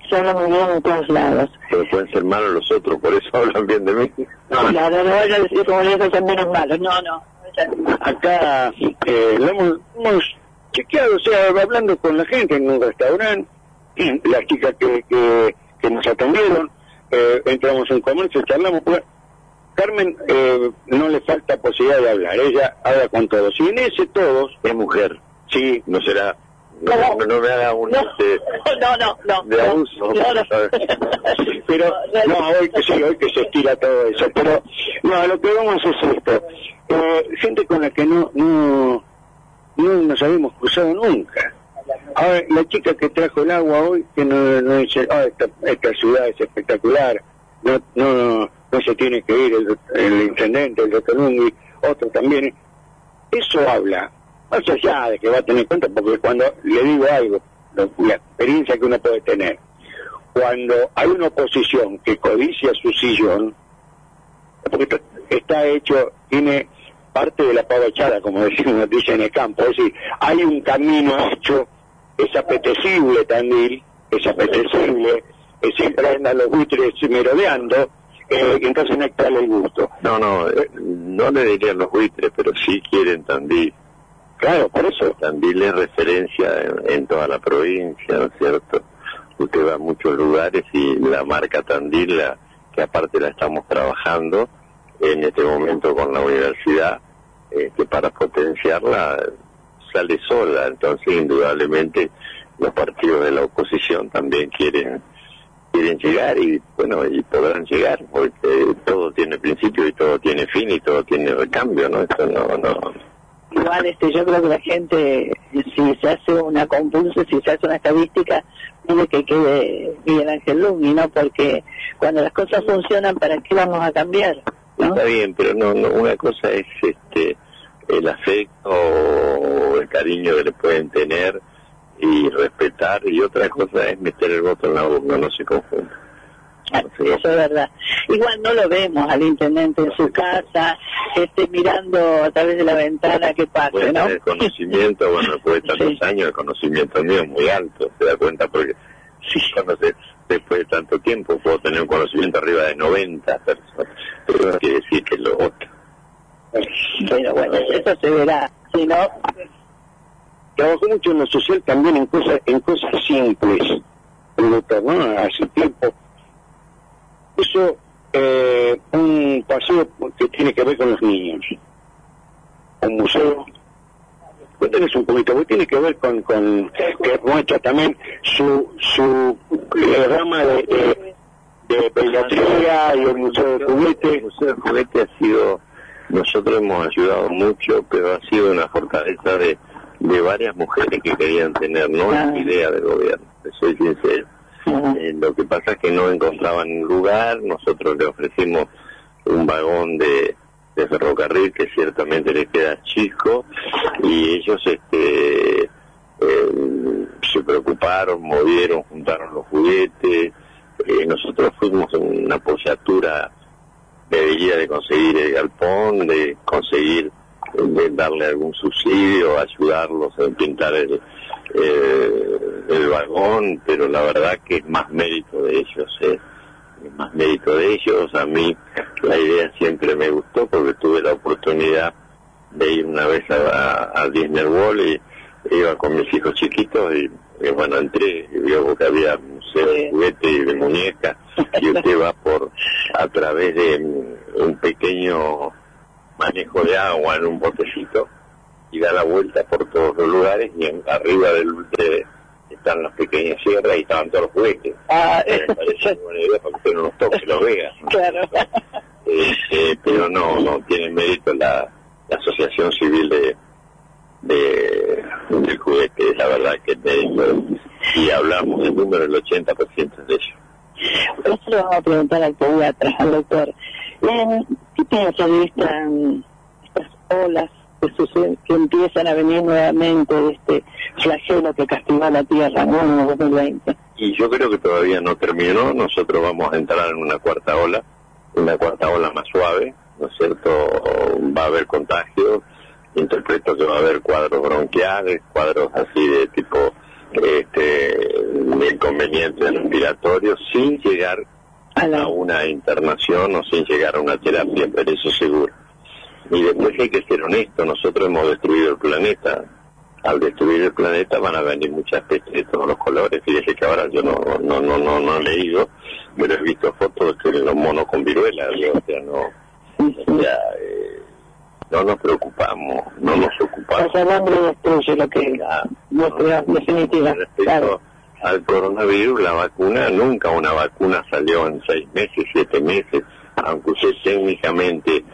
Se habla muy bien en todos lados. Pero pueden ser malos los otros, por eso hablan bien de mí. No, claro, no vaya a decir como ellos son menos malos. No, no. Acá eh, lo hemos, hemos chequeado, o sea, hablando con la gente en un restaurante, las chicas que, que, que nos atendieron, eh, entramos en comercio, charlamos, pues, Carmen eh, no le falta posibilidad de hablar, ella habla con todos, y en ese todos... Es mujer. Sí. No será... No, no, no me haga un... No, este, no, no, no. de abuso. No, no. pero no hoy que sí hoy que se estira todo eso pero no lo que vamos es esto eh, gente con la que no no no nos habíamos cruzado nunca. Ahora la chica que trajo el agua hoy que no, dice ah esta, esta ciudad es espectacular no no no se tiene que ir el, el intendente el doctor Lungui otro también eso habla más allá de que va a tener cuenta porque cuando le digo algo la experiencia que uno puede tener cuando hay una oposición que codicia su sillón, porque está hecho, tiene parte de la pava echada, como decimos, dice en el campo, es decir, hay un camino hecho, es apetecible Tandil, es apetecible, eh, siempre andan los buitres merodeando, eh, entonces no darle el gusto. No, no, eh, no le dirían los buitres, pero sí quieren Tandil. Claro, por eso. Tandil es referencia en, en toda la provincia, ¿no es cierto? Usted va a muchos lugares y la marca Tandil, la, que aparte la estamos trabajando en este momento con la universidad, este, para potenciarla, sale sola. Entonces, indudablemente, los partidos de la oposición también quieren quieren llegar y bueno y podrán llegar porque todo tiene principio y todo tiene fin y todo tiene recambio no esto no no Igual este, yo creo que la gente, si se hace una compulsa, si se hace una estadística, pide que quede Miguel Ángel Lungui, ¿no? Porque cuando las cosas funcionan, ¿para qué vamos a cambiar? Está bien, pero no, no, una cosa es este el afecto o el cariño que le pueden tener y respetar y otra cosa es meter el voto en la urna, no se confunda. Sí, eso es verdad. Igual no lo vemos al intendente en su casa, este, mirando a través de la ventana qué pasa, Puede ¿no? tener conocimiento, bueno, después de tantos años, el conocimiento mío es muy alto, se da cuenta porque si conoce después de tanto tiempo puedo tener un conocimiento arriba de 90 personas, pero no quiere decir que lo otro. Pero bueno, eso se verá. Si no, Trabajó mucho en lo social también en cosas, en cosas simples, el doctor, ¿no? Hace tiempo. Eso, eh, un paseo que tiene que ver con los niños, un museo. Cuéntanos un poquito, porque tiene que ver con, con que muestra también su, su eh, rama de, de, de pediatría y el museo de juguete. El Museo de Juguete ha sido, nosotros hemos ayudado mucho, pero ha sido una fortaleza de, de varias mujeres que querían tener, no idea del gobierno, soy sincero. Eh, lo que pasa es que no encontraban lugar, nosotros le ofrecimos un vagón de, de ferrocarril que ciertamente les queda chico y ellos este eh, se preocuparon, movieron, juntaron los juguetes. Eh, nosotros fuimos en una apoyatura de de conseguir el galpón, de conseguir de darle algún subsidio, ayudarlos a pintar el, eh, el vagón, pero la verdad que es más mérito de ellos, eh. es más mérito de ellos. A mí la idea siempre me gustó porque tuve la oportunidad de ir una vez a, a Disney World y iba con mis hijos chiquitos y, bueno, entré y vio que había museo de juguete y de muñecas y usted va por a través de un pequeño manejo de agua en un botecito y da la vuelta por todos los lugares y en, arriba del de, están las pequeñas sierras y estaban todos los juguetes. Ah, me parece una buena idea para que usted no los toque los vea. Claro. Este, pero no, no tiene mérito la, la asociación civil de, de del juguete, la verdad que es mérito. Y hablamos del número, el 80% de ellos. Eso le vamos a preguntar al pediatra, al doctor. ¿Qué piensa de esta, estas olas que, suceden, que empiezan a venir nuevamente de este flagelo que castigó a la Tierra ¿no? en el 2020? Y yo creo que todavía no terminó, nosotros vamos a entrar en una cuarta ola, una cuarta ola más suave, ¿no es cierto? Va a haber contagios, interpreto que va a haber cuadros bronquiales, cuadros así de tipo este, de inconvenientes respiratorios, sin llegar a una internación o sin llegar a una terapia, pero eso seguro. Y después hay que ser honesto, nosotros hemos destruido el planeta. Al destruir el planeta van a venir muchas pestes de todos los colores. Fíjese que ahora yo no no no no, no he leído, pero he visto fotos de los monos con viruela, o sea, no, o sea, eh, no nos preocupamos, no nos ocupamos. Sea, el hambre destruye lo que es nuestra definitiva. Claro. Al coronavirus, la vacuna, nunca una vacuna salió en seis meses, siete meses, aunque usted técnicamente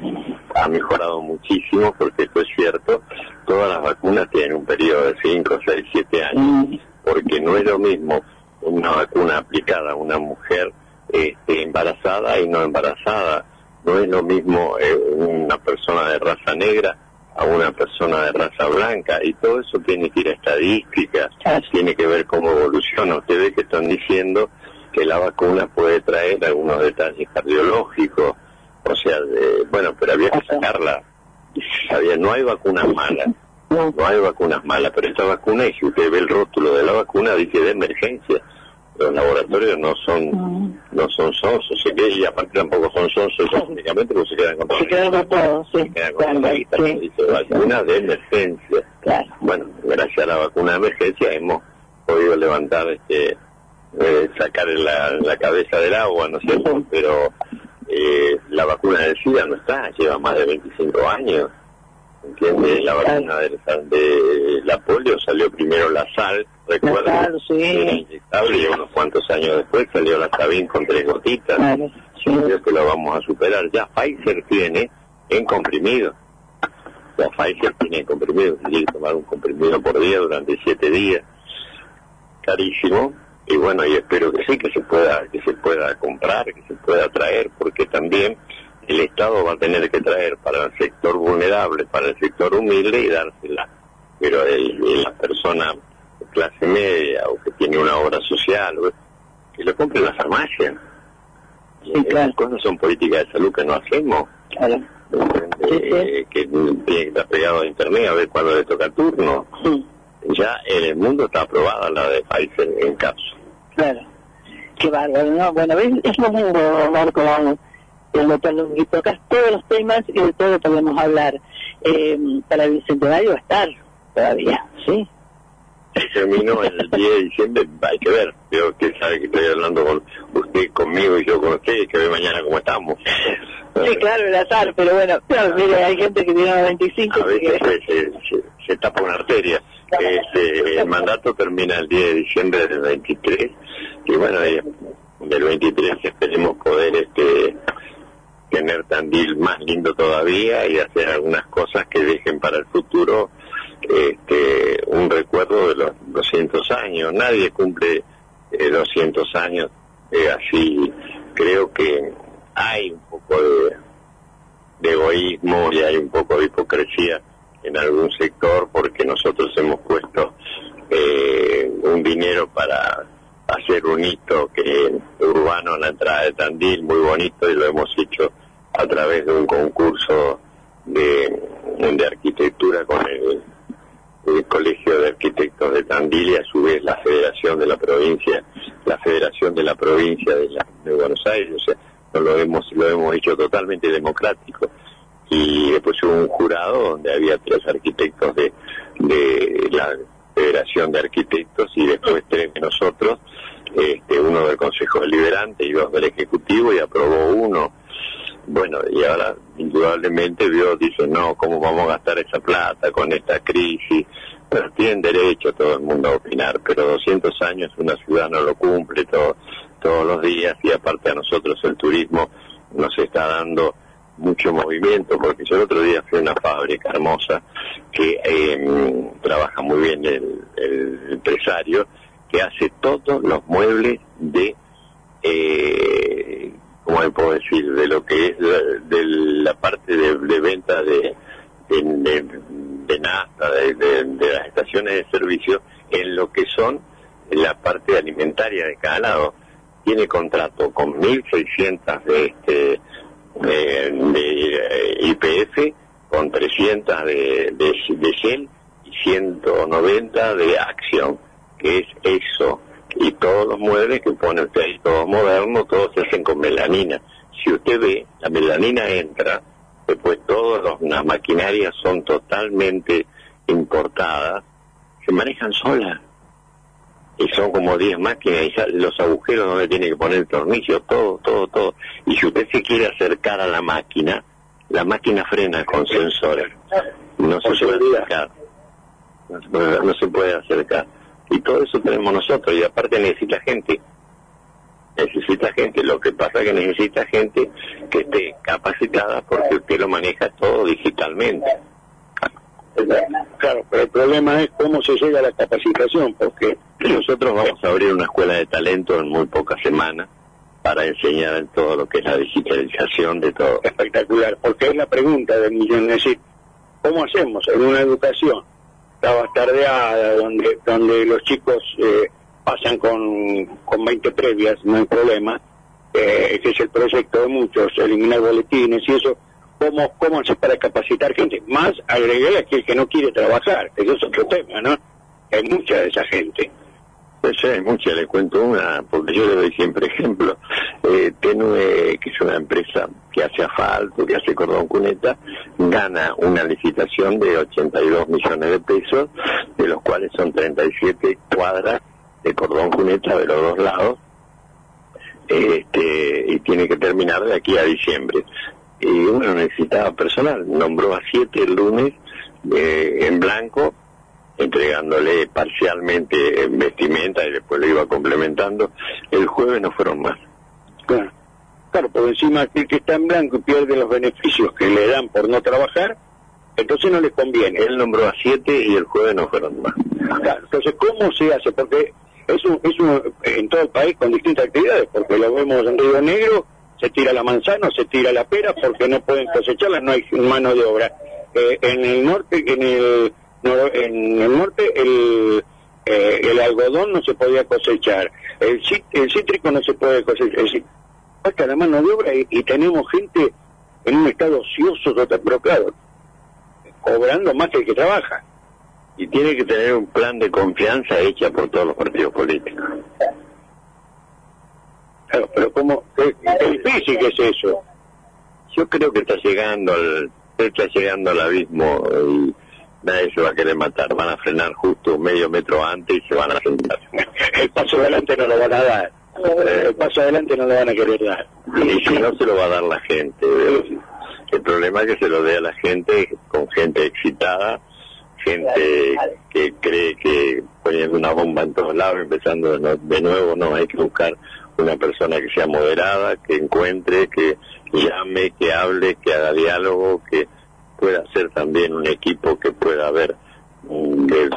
ha mejorado muchísimo, porque esto es cierto, todas las vacunas tienen un periodo de cinco, seis, siete años, porque no es lo mismo una vacuna aplicada a una mujer este, embarazada y no embarazada no es lo mismo eh, una persona de raza negra a una persona de raza blanca y todo eso tiene que ir a estadísticas, tiene que ver cómo evoluciona. Usted ve que están diciendo que la vacuna puede traer algunos detalles cardiológicos, o sea, bueno, pero había que sacarla. Había, no hay vacunas malas, no hay vacunas malas, pero esta vacuna, y si usted ve el rótulo de la vacuna, dice de emergencia los laboratorios no son no son sonsos y aparte tampoco son sonsos técnicamente porque se quedan con todo se quedan con todo sí, se quedan con la lista dice vacuna de emergencia. Bueno gracias a la vacuna de emergencia hemos podido levantar este eh, sacar la, la cabeza del agua no es cierto pero eh, la vacuna del SIDA no está lleva más de 25 años ¿entiendes? La vacuna de, de, la polio salió primero la sal, recuerda, sí. y unos cuantos años después salió la Sabin con tres gotitas. Creo que lo vamos a superar. Ya Pfizer tiene en comprimido. Ya Pfizer tiene en comprimido, es tomar un comprimido por día durante siete días. Carísimo. Y bueno, y espero que sí, que se pueda, que se pueda comprar, que se pueda traer, porque también el Estado va a tener que traer para el sector vulnerable, para el sector humilde y dársela. Pero el, la persona clase media o que tiene una obra social, que lo compre en la farmacia. Sí, Esas cosas son políticas de salud que no hacemos. Claro. Eh, que tiene que estar pegado a internet a ver cuándo le toca turno. Ya en el mundo está aprobada la de Pfizer en caso. Claro. Qué bárbaro, ¿no? Bueno, es, es lo lindo, Marco, el doctor Longuito. Tocas todos los temas y de todo podemos hablar. Eh, para el bicentenario va a estar todavía, ¿sí? Terminó el 10 de diciembre, hay que ver. Yo que sabe que estoy hablando con usted, conmigo y yo con usted, y que ve mañana cómo estamos. Sí, claro, el azar, pero bueno, pero, mire, hay gente que tiene 25. A veces se, se, se, tapa una arteria. Este, el mandato termina el 10 de diciembre del 23, y bueno, del 23 esperemos poder este tener Tandil más lindo todavía y hacer algunas cosas que dejen para el futuro este, un recuerdo de los 200 años. Nadie cumple eh, 200 años eh, así. Creo que hay un poco de, egoísmo y hay un poco de hipocresía en algún sector porque nosotros hemos puesto eh, un dinero para hacer un hito que urbano en la entrada de Tandil, muy bonito, y lo hemos hecho a través de un concurso de, de arquitectura con el, el Colegio de Arquitectos de Tandil y a su vez la Federación de la Provincia, la Federación de la Provincia de, la- de Buenos Aires, o sea, no lo hemos, lo hemos hecho totalmente democrático. Y después hubo un jurado donde había tres arquitectos de, de la Federación de Arquitectos y después tres de nosotros, este, uno del Consejo Deliberante y dos del Ejecutivo y aprobó uno. Bueno, y ahora indudablemente vio, dice, no, ¿cómo vamos a gastar esa plata con esta crisis? Pero tienen derecho todo el mundo a opinar, pero 200 años una ciudad no lo cumple todo, todos los días y aparte a nosotros el turismo nos está dando mucho movimiento, porque yo el otro día fui a una fábrica hermosa que eh, trabaja muy bien el, el empresario, que hace todos los muebles de, eh, ¿cómo le puedo decir?, de lo que es de la parte de, venta de, de, de- nafta, de, las estaciones de servicio, en lo que son la parte alimentaria de cada lado. Tiene contrato con 1.600 de, este, de, eh, IPF, con 300 de, de, de Shell y 190 de Acción, que es eso. Y todos los muebles que pone usted ahí, todos modernos, todos se hacen con melanina. Si usted ve, la melanina entra, después todas las maquinarias son totalmente importadas, se manejan solas. Y son como 10 máquinas, y ya los agujeros donde tiene que poner el tornillo, todo, todo, todo. Y si usted se quiere acercar a la máquina, la máquina frena con sensores. No se puede acercar. No se puede acercar. Y todo eso tenemos nosotros, y aparte necesita gente. Necesita gente, lo que pasa es que necesita gente que esté capacitada porque usted lo maneja todo digitalmente. Claro, pero el problema es cómo se llega a la capacitación, porque Nosotros vamos a abrir una escuela de talento en muy pocas semanas para enseñar en todo lo que es la digitalización de todo. espectacular, porque es la pregunta del millón, es decir, ¿cómo hacemos en una educación la bastardeada, donde, donde los chicos eh, pasan con, con 20 previas, no hay problema, eh, ese es el proyecto de muchos, eliminar boletines y eso, ¿cómo, cómo hacer para capacitar gente? Más agregué a aquel que no quiere trabajar, eso es otro tema, ¿no? Hay mucha de esa gente. Pues sí, hay muchas, le cuento una, porque yo le doy siempre ejemplo. Eh, Tenue, que es una empresa que hace asfalto, que hace cordón cuneta, gana una licitación de 82 millones de pesos, de los cuales son 37 cuadras de cordón cuneta de los dos lados, este, y tiene que terminar de aquí a diciembre. Y uno necesitaba personal, nombró a siete el lunes eh, en blanco, entregándole parcialmente en vestimenta y después lo iba complementando. El jueves no fueron más. Claro, claro, por encima aquel que está en blanco y pierde los beneficios que le dan por no trabajar, entonces no le conviene. Él nombró a siete y el jueves no fueron más. Claro, entonces, ¿cómo se hace? Porque es, un, es un, en todo el país con distintas actividades, porque lo vemos en Río Negro, se tira la manzana, se tira la pera, porque no pueden cosecharla, no hay mano de obra. Eh, en el norte, en el, en el norte, el, eh, el algodón no se podía cosechar, el, el cítrico no se puede cosechar, falta la mano de obra y, y tenemos gente en un estado ocioso pero claro, cobrando más que el que trabaja. Y tiene que tener un plan de confianza hecha por todos los partidos políticos. Claro, pero ¿cómo? Qué, qué difícil que es eso. Yo creo que está llegando al, está llegando al abismo y nadie se va a querer matar. Van a frenar justo medio metro antes y se van a sentar. El paso adelante no lo van a dar. El paso adelante no lo van a querer dar. Y si no se lo va a dar la gente. El problema es que se lo dé a la gente con gente excitada, gente que cree que poniendo una bomba en todos lados, empezando de nuevo, no, hay que buscar una persona que sea moderada, que encuentre, que llame, que hable, que haga diálogo, que pueda ser también un equipo que pueda haber mm, de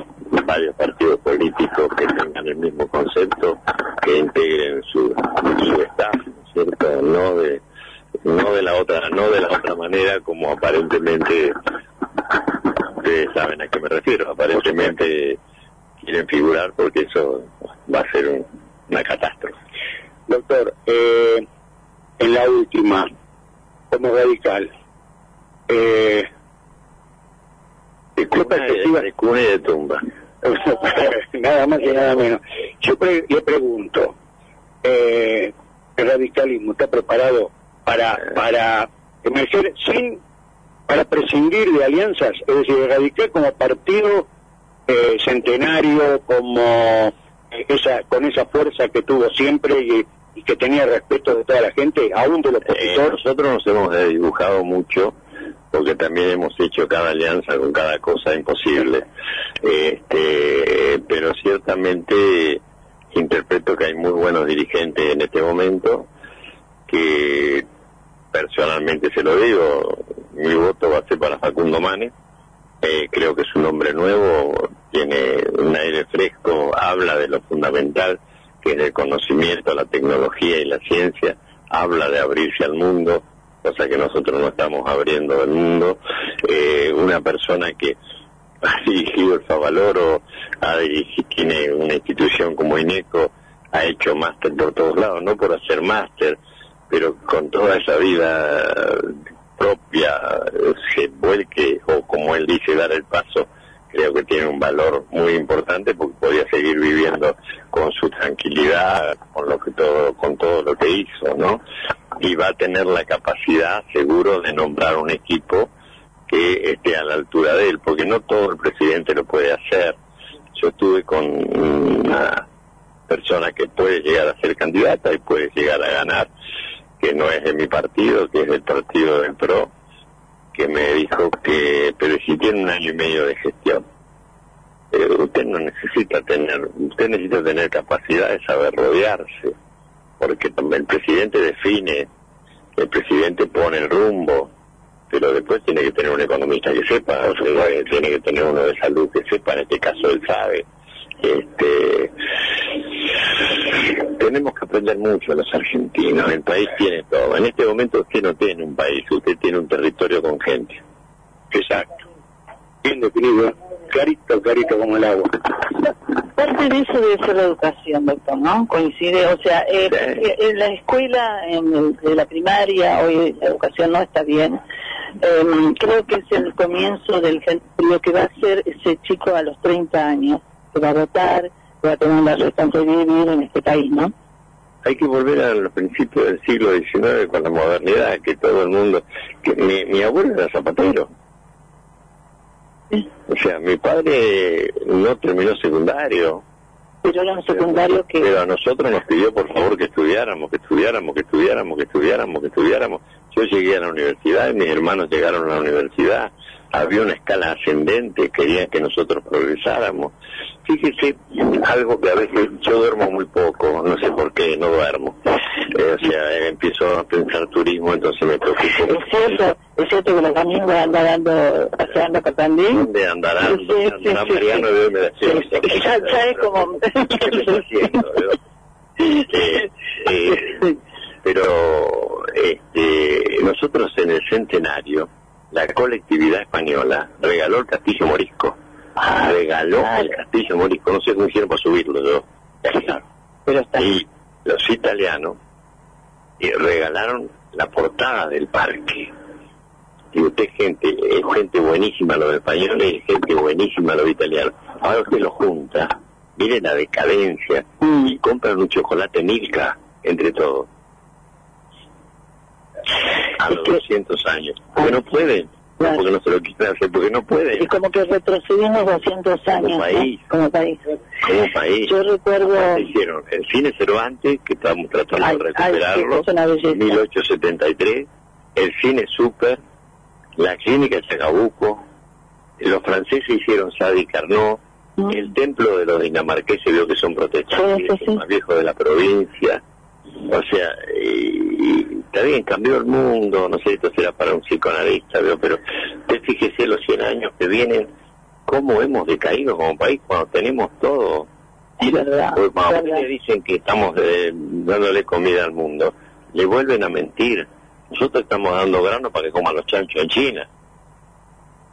varios partidos políticos que tengan el mismo concepto, que integren su, su staff, ¿no es ¿cierto? No de no de la otra no de la otra manera como aparentemente ustedes saben a qué me refiero aparentemente quieren figurar porque eso va a ser un- una catástrofe. Doctor, eh, en la última, como radical, eh, De cuna, de, de cuna y de tumba. nada más y nada menos. Yo pre- le pregunto, eh, ¿el radicalismo está preparado para, para emerger sin, para prescindir de alianzas? Es decir, el radical como partido eh, centenario, como esa, con esa fuerza que tuvo siempre y, y que tenía respeto de toda la gente, aún del Eh, opositor. nosotros nos hemos dibujado mucho porque también hemos hecho cada alianza con cada cosa imposible. Este, pero ciertamente interpreto que hay muy buenos dirigentes en este momento que personalmente se lo digo, mi voto va a ser para Facundo Manes. Eh, creo que es un hombre nuevo, tiene un aire fresco, habla de lo fundamental que es el conocimiento, la tecnología y la ciencia, habla de abrirse al mundo, cosa que nosotros no estamos abriendo al mundo. Eh, una persona que ha dirigido el Favaloro, ha dirigido, tiene una institución como INECO, ha hecho máster por todos lados, no por hacer máster, pero con toda esa vida propia eh, se vuelque, o como él dice, dar el paso, creo que tiene un valor muy importante porque podía seguir viviendo con su tranquilidad, con lo que todo, con todo lo que hizo, ¿no? Y va a tener la capacidad, seguro, de nombrar un equipo que esté a la altura de él, porque no todo el presidente lo puede hacer. Yo estuve con una persona que puede llegar a ser candidata y puede llegar a ganar, que no es de mi partido, que es del partido del PRO, que me dijo que, pero si tiene un año y medio de gestión, eh, usted no necesita tener, usted necesita tener capacidad de saber rodearse, porque el presidente define, el presidente pone el rumbo, pero después tiene que tener un economista que sepa, o sea, tiene que tener uno de salud que sepa, en este caso él sabe. Este, tenemos que aprender mucho los argentinos, el país tiene todo. En este momento usted no tiene un país, usted tiene un territorio con gente. Exacto. Bien definido, clarito, clarito como el agua. Parte de eso debe ser la educación, doctor, ¿no? Coincide, o sea, eh, eh, en la escuela, en el- de la primaria, hoy la educación no está bien. Eh, creo que es el comienzo del lo que va a ser ese chico a los 30 años, que va a votar, que va a tener la responsabilidad de vivir en este país, ¿no? Hay que volver a los principios del siglo XIX con la modernidad, que todo el mundo... que mi, mi abuelo era zapatero. O sea, mi padre no terminó secundario. Pero era un secundario que... Pero a nosotros nos pidió por favor que estudiáramos, que estudiáramos, que estudiáramos, que estudiáramos, que estudiáramos. Yo llegué a la universidad, mis hermanos llegaron a la universidad, había una escala ascendente, querían que nosotros progresáramos. Fíjese, algo que a veces yo duermo muy poco, no sé por qué, no duermo. Eh, o sea, empiezo a pensar turismo, entonces me preocupo. Es cierto, es cierto que los amigos anda dando, paseando Tandil. ¿Dónde andarán? Sí, ¿Dónde sí, sí, Mariano? sí. ¿De dónde Ya, ya es como... Eh, eh, pero este, nosotros en el centenario, la colectividad española regaló el castillo morisco. regaló el castillo morisco. No sé cómo hicieron para subirlo yo. Y los italianos eh, regalaron la portada del parque. Y usted, gente, es gente buenísima los españoles y gente buenísima los italianos. Ahora usted lo junta, mire la decadencia y compran un chocolate Milka entre todos. A los 200 años. Porque no pueden. No porque no se lo quieren hacer, porque no pueden. Y como que retrocedimos 200 años. ¿no? país. Como país. Como país. Yo recuerdo... Hicieron el cine Cervantes, que estamos tratando Ay, de ay, recuperarlo, es una belleza. 1873, el cine Super, la clínica de Chacabuco, los franceses hicieron Sadi Carnot, Mm. el templo de los dinamarqueses veo que son protestantes, es el más viejo de la provincia. O sea, y, y está bien, cambió el mundo, no sé, esto será para un psicoanalista, veo, pero usted fíjese los 100 años que vienen, cómo hemos decaído como país cuando tenemos todo. Es verdad. Porque cuando verdad. ustedes dicen que estamos eh, dándole comida al mundo, le vuelven a mentir. Nosotros estamos dando grano para que coman los chanchos en China.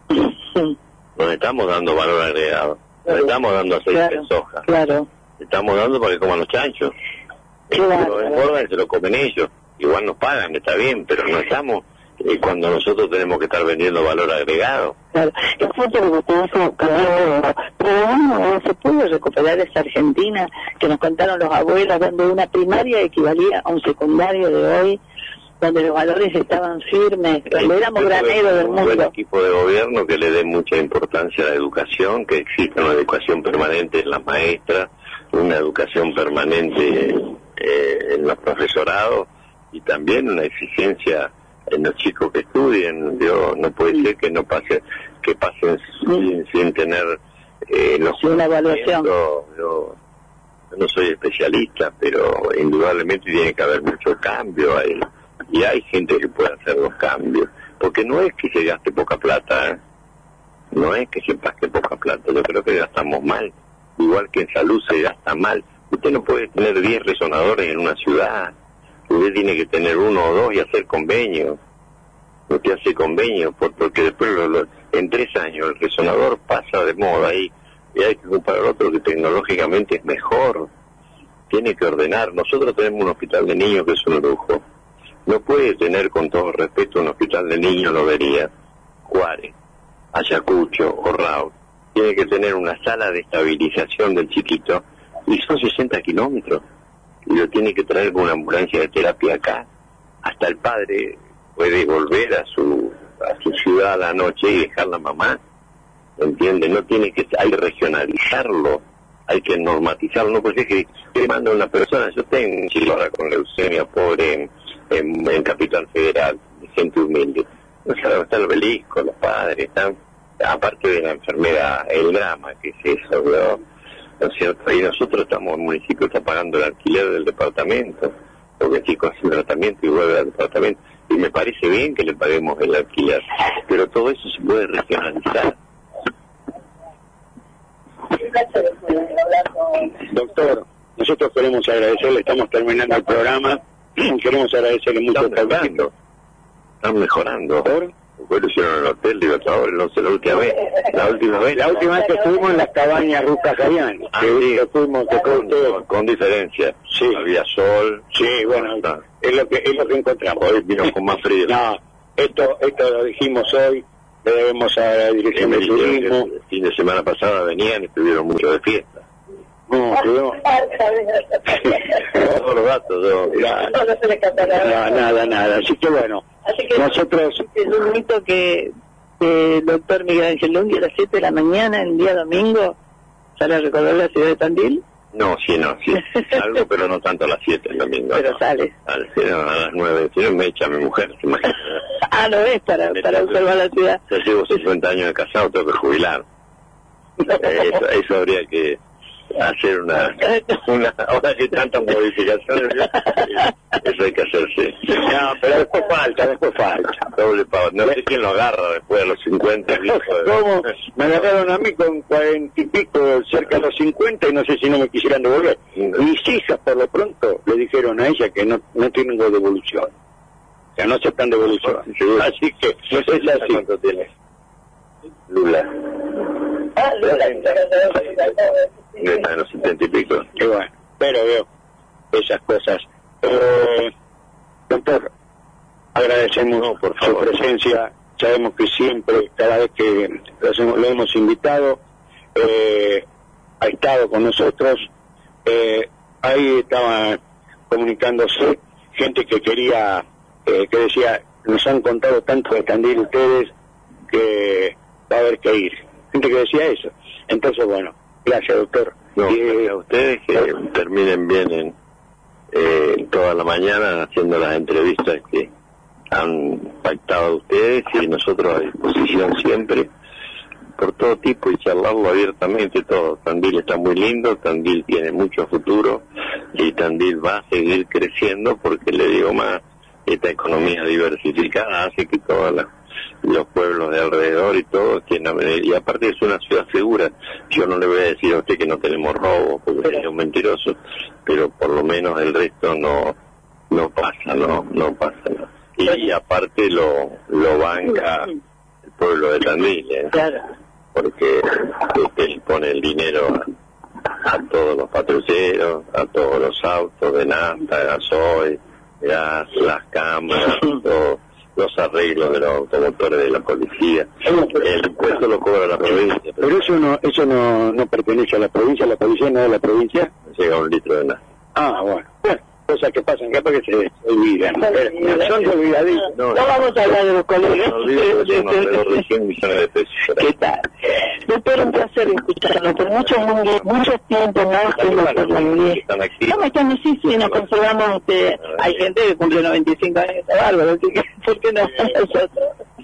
Nos estamos dando valor agregado. No estamos dando aceite Claro. de soja. Claro. Estamos dando para que coman los chanchos. Claro. Lo engordan y se lo comen ellos. Igual nos pagan, está bien, pero no estamos eh, cuando nosotros tenemos que estar vendiendo valor agregado. Claro, es cierto lo que usted dijo, pero bueno, se pudo recuperar esa Argentina que nos contaron los abuelos, donde una primaria equivalía a un secundario de hoy, donde los valores estaban firmes, donde éramos graneros del un buen mundo. equipo de gobierno que le dé mucha importancia a la educación, que exista una educación permanente en las maestras, una educación permanente eh, en los profesorados y también una exigencia en los chicos que estudien. Yo, no puede ser que no pase, que pasen sin, sin tener eh, los una evaluación. conocimientos. Yo, yo no soy especialista, pero indudablemente tiene que haber mucho cambio ahí. Y hay gente que puede hacer los cambios. Porque no es que se gaste poca plata, ¿eh? no es que se gaste poca plata. Yo creo que gastamos mal. Igual que en salud se gasta mal. Usted no puede tener 10 resonadores en una ciudad. Usted tiene que tener uno o dos y hacer convenios. Usted hace convenios por- porque después lo- en tres años el resonador pasa de moda y, y hay que comprar otro que tecnológicamente es mejor. Tiene que ordenar. Nosotros tenemos un hospital de niños que es un lujo. No puede tener, con todo respeto, un hospital de niños, lo vería. Juárez, Ayacucho o Raúl. Tiene que tener una sala de estabilización del chiquito y son 60 kilómetros. Y lo tiene que traer con una ambulancia de terapia acá. Hasta el padre puede volver a su, a su ciudad a la noche y dejar la mamá. ¿Entiende? No tiene que, hay que regionalizarlo, hay que normatizarlo. No puede ser que, que manda una persona. Yo tengo un chico ahora con leucemia pobre en, en, Capital Federal, gente humilde. No sabe está el obelisco, los padres, están, aparte de la enfermedad, el drama que es eso. ¿No es cierto? Y nosotros estamos, el municipio está pagando el alquiler del departamento, porque el chico hace tratamiento y vuelve al departamento. Y me parece bien que le paguemos el alquiler, pero todo eso se puede regionalizar. Doctor, nosotros queremos agradecerle, estamos terminando el programa, queremos agradecerle mucho Están mejorando, están mejorando. Después lo hicieron en el hotel, ahora no sé, la última vez, la última vez. La última vez que estuvimos en las cabañas Rucas Javián, Ah, que, sí. que fuimos, que con, con- con diferencia. Sí. Había sol. Sí, bueno, es lo que es lo que encontramos. Hoy vino con más frío. No, esto esto lo dijimos hoy, le debemos a la dirección me de turismo. el fin de semana pasada venían y estuvieron mucho de fiesta. No, estuvimos- Todos los datos, yo. no, nada, nada. Así que bueno, nosotros Es un mito que que el doctor Miguel Ángel Lungui a las 7 de la mañana, el día domingo, sale a recorrer la ciudad de Tandil, No, sí, no, sí. Algo, pero no tanto a las 7 el domingo. pero no. sale. A las, sí, no, a las 9. Si no me echa mi mujer, se imagina. Ah, no es para, para observar la ciudad. Ya llevo 50 años de casado, tengo que jubilar. Eh, Eso, eso habría que hacer una, una ahora que tantas modificaciones eso hay que hacerse No, pero después falta, después falta. doble pago no sé quién lo agarra después de los 50 viejo de- ¿Cómo? Me agarraron a mí con cuarenta y pico, cerca de los 50, y no sé si no me quisieran devolver. Mis hijas, por lo pronto, le dijeron a ella que no, no tienen devolución. Sea, no aceptan devolución. Así que, no sé si así. ¿Cuánto tiene? Lula está en los 70 y pico Y bueno, pero veo esas cosas. Eh, doctor, agradecemos por su presencia. Sabemos que siempre, cada vez que lo hemos invitado, eh, ha estado con nosotros. Eh, ahí estaba comunicándose gente que quería, eh, que decía, nos han contado tanto de Tandil ustedes que va a haber que ir. Gente que decía eso. Entonces, bueno, gracias, doctor. no, gracias a ustedes que terminen bien en eh, toda la mañana haciendo las entrevistas que han pactado ustedes y nosotros a disposición siempre por todo tipo y charlarlo abiertamente todo. Tandil está muy lindo, Tandil tiene mucho futuro y Tandil va a seguir creciendo porque le digo más, esta economía diversificada hace que todos la- los pueblos de alrededor y todo. Y aparte es una ciudad segura. Yo no le voy a decir a usted que no tenemos robo porque sería un mentiroso, pero por lo menos el resto no no pasa, no, no pasa. no. Y, aparte lo, lo banca el pueblo de Tandil. ¿eh? Claro. porque este, él pone el dinero a, a todos los patrulleros, a todos los autos de nafta, gasoil, gas, las cámaras, todo los arreglos de los automotores de la policía. El impuesto lo cobra la provincia. Pero eso no eso no, no pertenece a la provincia, la policía no es de la provincia. Llega un litro de nada. Ah, bueno. Cosas que pasan acá porque se olvidan. Pero Son olvidadizos. No, vamos a hablar de los colegas. No olvides, De- son de- alrededor de 100 millones de pesos. ¿Qué tal? Doctor, un placer escucharlo. Por mucho, mucho tiempo que que Están aquí. ¿Cómo están? Sí, sí, nos conservamos. Este, hay gente que cumple 95 años, está bárbaro. Así que, ¿por qué no nosotros?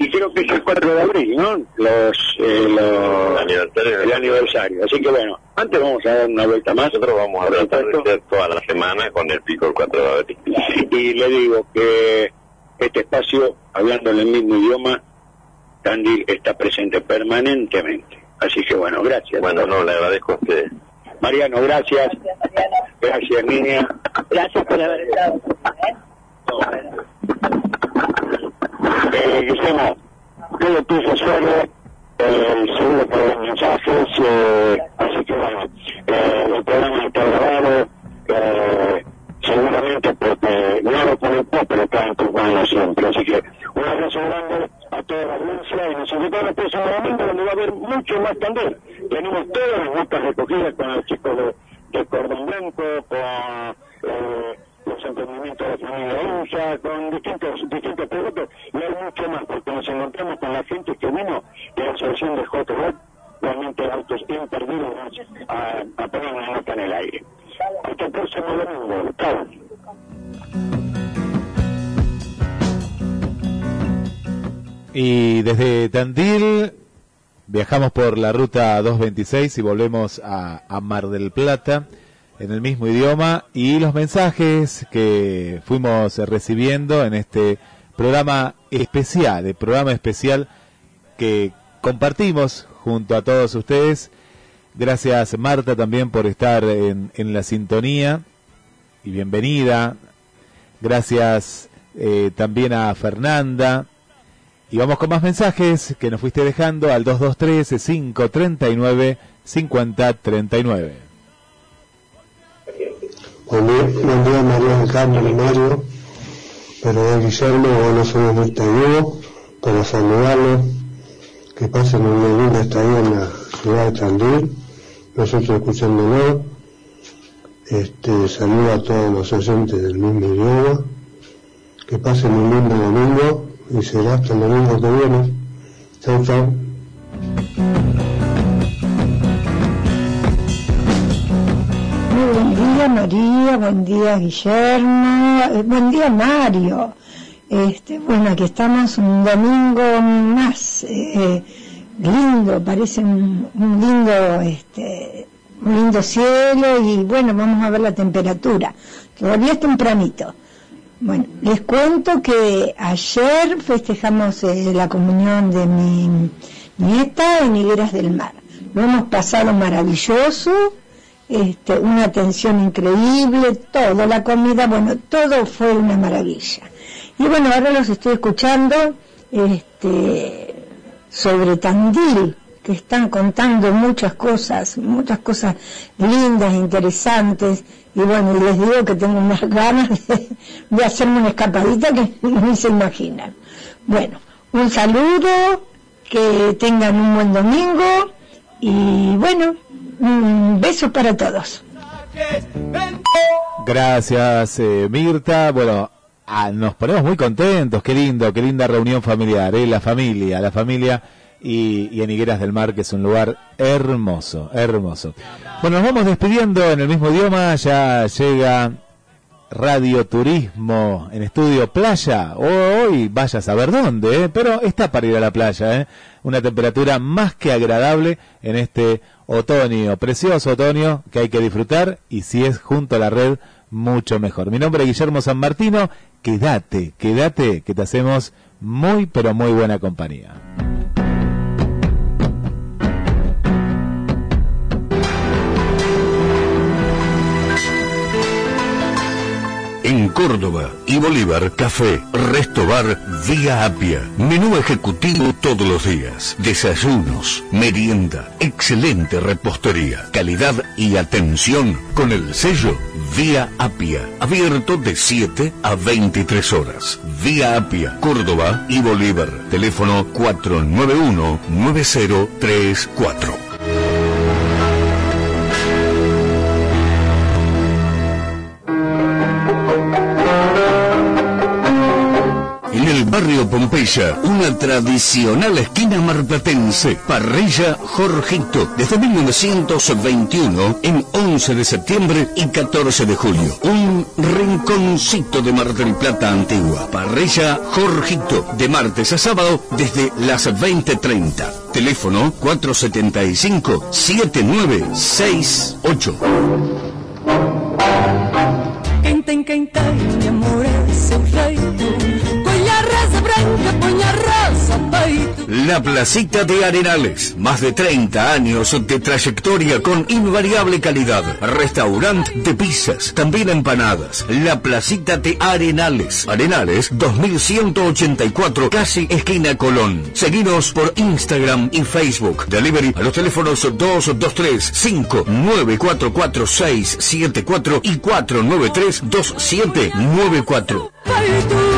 Y creo que es el 4 de abril, ¿no? Los, eh, los, el aniversario. Así que bueno, antes vamos a dar una vuelta más. Nosotros vamos a tratar de hacer toda la semana con el pico el 4 de abril. Y le digo que este espacio, hablando en el mismo idioma, Tandy está presente permanentemente. Así que bueno, gracias. Bueno, no, le agradezco a usted. Mariano, gracias. Gracias, niña. Gracias por haber estado. Eh, Guillermo, yo le puse solo por la ruta 226 y volvemos a, Mar del Plata en el mismo idioma y los mensajes que fuimos recibiendo en este programa especial, el programa especial que compartimos junto a todos ustedes. Gracias Marta también por estar en, en la sintonía y bienvenida. Gracias eh, también a Fernanda. Y vamos con más mensajes que nos fuiste dejando al 223-539-5039. Buen día, día María del Carmen y Mario, pero Guillermo, bueno, somos muy tardíos para saludarlos, que pasen una linda estadía en la ciudad de Tandil, nosotros escuchándonos, este, saludo a todos los oyentes del mismo idioma, que pasen un lindo domingo y será hasta el domingo que viene. Chau, chau. Muy buen día María, buen día Guillermo, eh, buen día Mario. Este, bueno, aquí estamos un domingo más eh, lindo, parece un, un lindo, este, un lindo cielo y bueno, vamos a ver la temperatura. Todavía es tempranito. Bueno, les cuento que ayer festejamos eh, la comunión de mi nieta en Higueras del Mar. Lo hemos pasado maravilloso, este, una atención increíble, todo, la comida, bueno, todo fue una maravilla. Y bueno, ahora los estoy escuchando este, sobre Tandil, que están contando muchas cosas, muchas cosas lindas, interesantes, y bueno, les digo que tengo unas ganas de, de hacerme una escapadita que ni se imaginan. Bueno, un saludo, que tengan un buen domingo, y bueno, un beso para todos. Gracias eh, Mirta. Bueno, ah, nos ponemos muy contentos. Qué lindo, qué linda reunión familiar. ¿eh? La familia, la familia y, en Higueras del Mar, que es un lugar hermoso, hermoso. Bueno, nos vamos despidiendo en el mismo idioma. Ya llega Radio Turismo en estudio Playa. Hoy vaya a saber dónde, ¿eh? pero está para ir a la playa. ¿eh? Una temperatura más que agradable en este otoño, precioso otoño que hay que disfrutar y si es junto a la red, mucho mejor. Mi nombre es Guillermo San Martino. Quédate, quédate, que te hacemos muy, pero muy buena compañía. Córdoba y Bolívar, Café, Resto Bar, Vía Apia. Menú ejecutivo todos los días. Desayunos, merienda, excelente repostería, calidad y atención con el sello Vía Apia. Abierto de 7 a 23 horas. Vía Apia, Córdoba y Bolívar. Teléfono 491 9034. Pompeya, una tradicional esquina marplatense, Parrilla Jorgito, desde 1921 en 11 de septiembre y 14 de julio. Un rinconcito de Mar del Plata antigua. Parrilla Jorgito, de martes a sábado desde las 20.30. Teléfono 475-7968. Quem tem, quem tem, amor é. La Placita de Arenales, más de 30 años de trayectoria con invariable calidad. Restaurante de pizzas, también empanadas. La Placita de Arenales, Arenales 2184, casi esquina Colón. Seguinos por Instagram y Facebook. Delivery a los teléfonos 223 5944674 y 493 2794.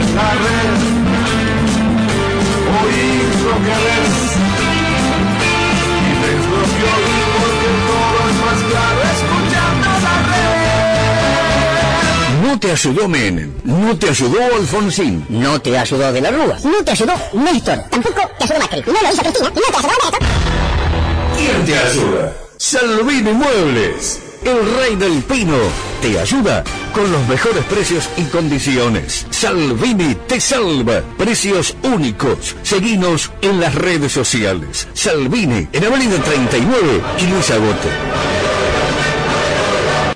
En la red. Oís lo que ves. Y ves lo que oís porque todo es más claro escuchando la red. No te ayudó Menem, no te ayudó Alfonsín. No te ayudó de la Rúa. No te ayudó Néstor. Tampoco te ayudó Macri. No lo hizo Cristina. Y no te ayudó Alberto. ¿Quién te ayuda? Salvini Muebles, el rey del pino, te ayuda con los mejores precios y condiciones. Salvini te salva, precios únicos. Seguinos en las redes sociales. Salvini en Avenida 39 y Luis Agote.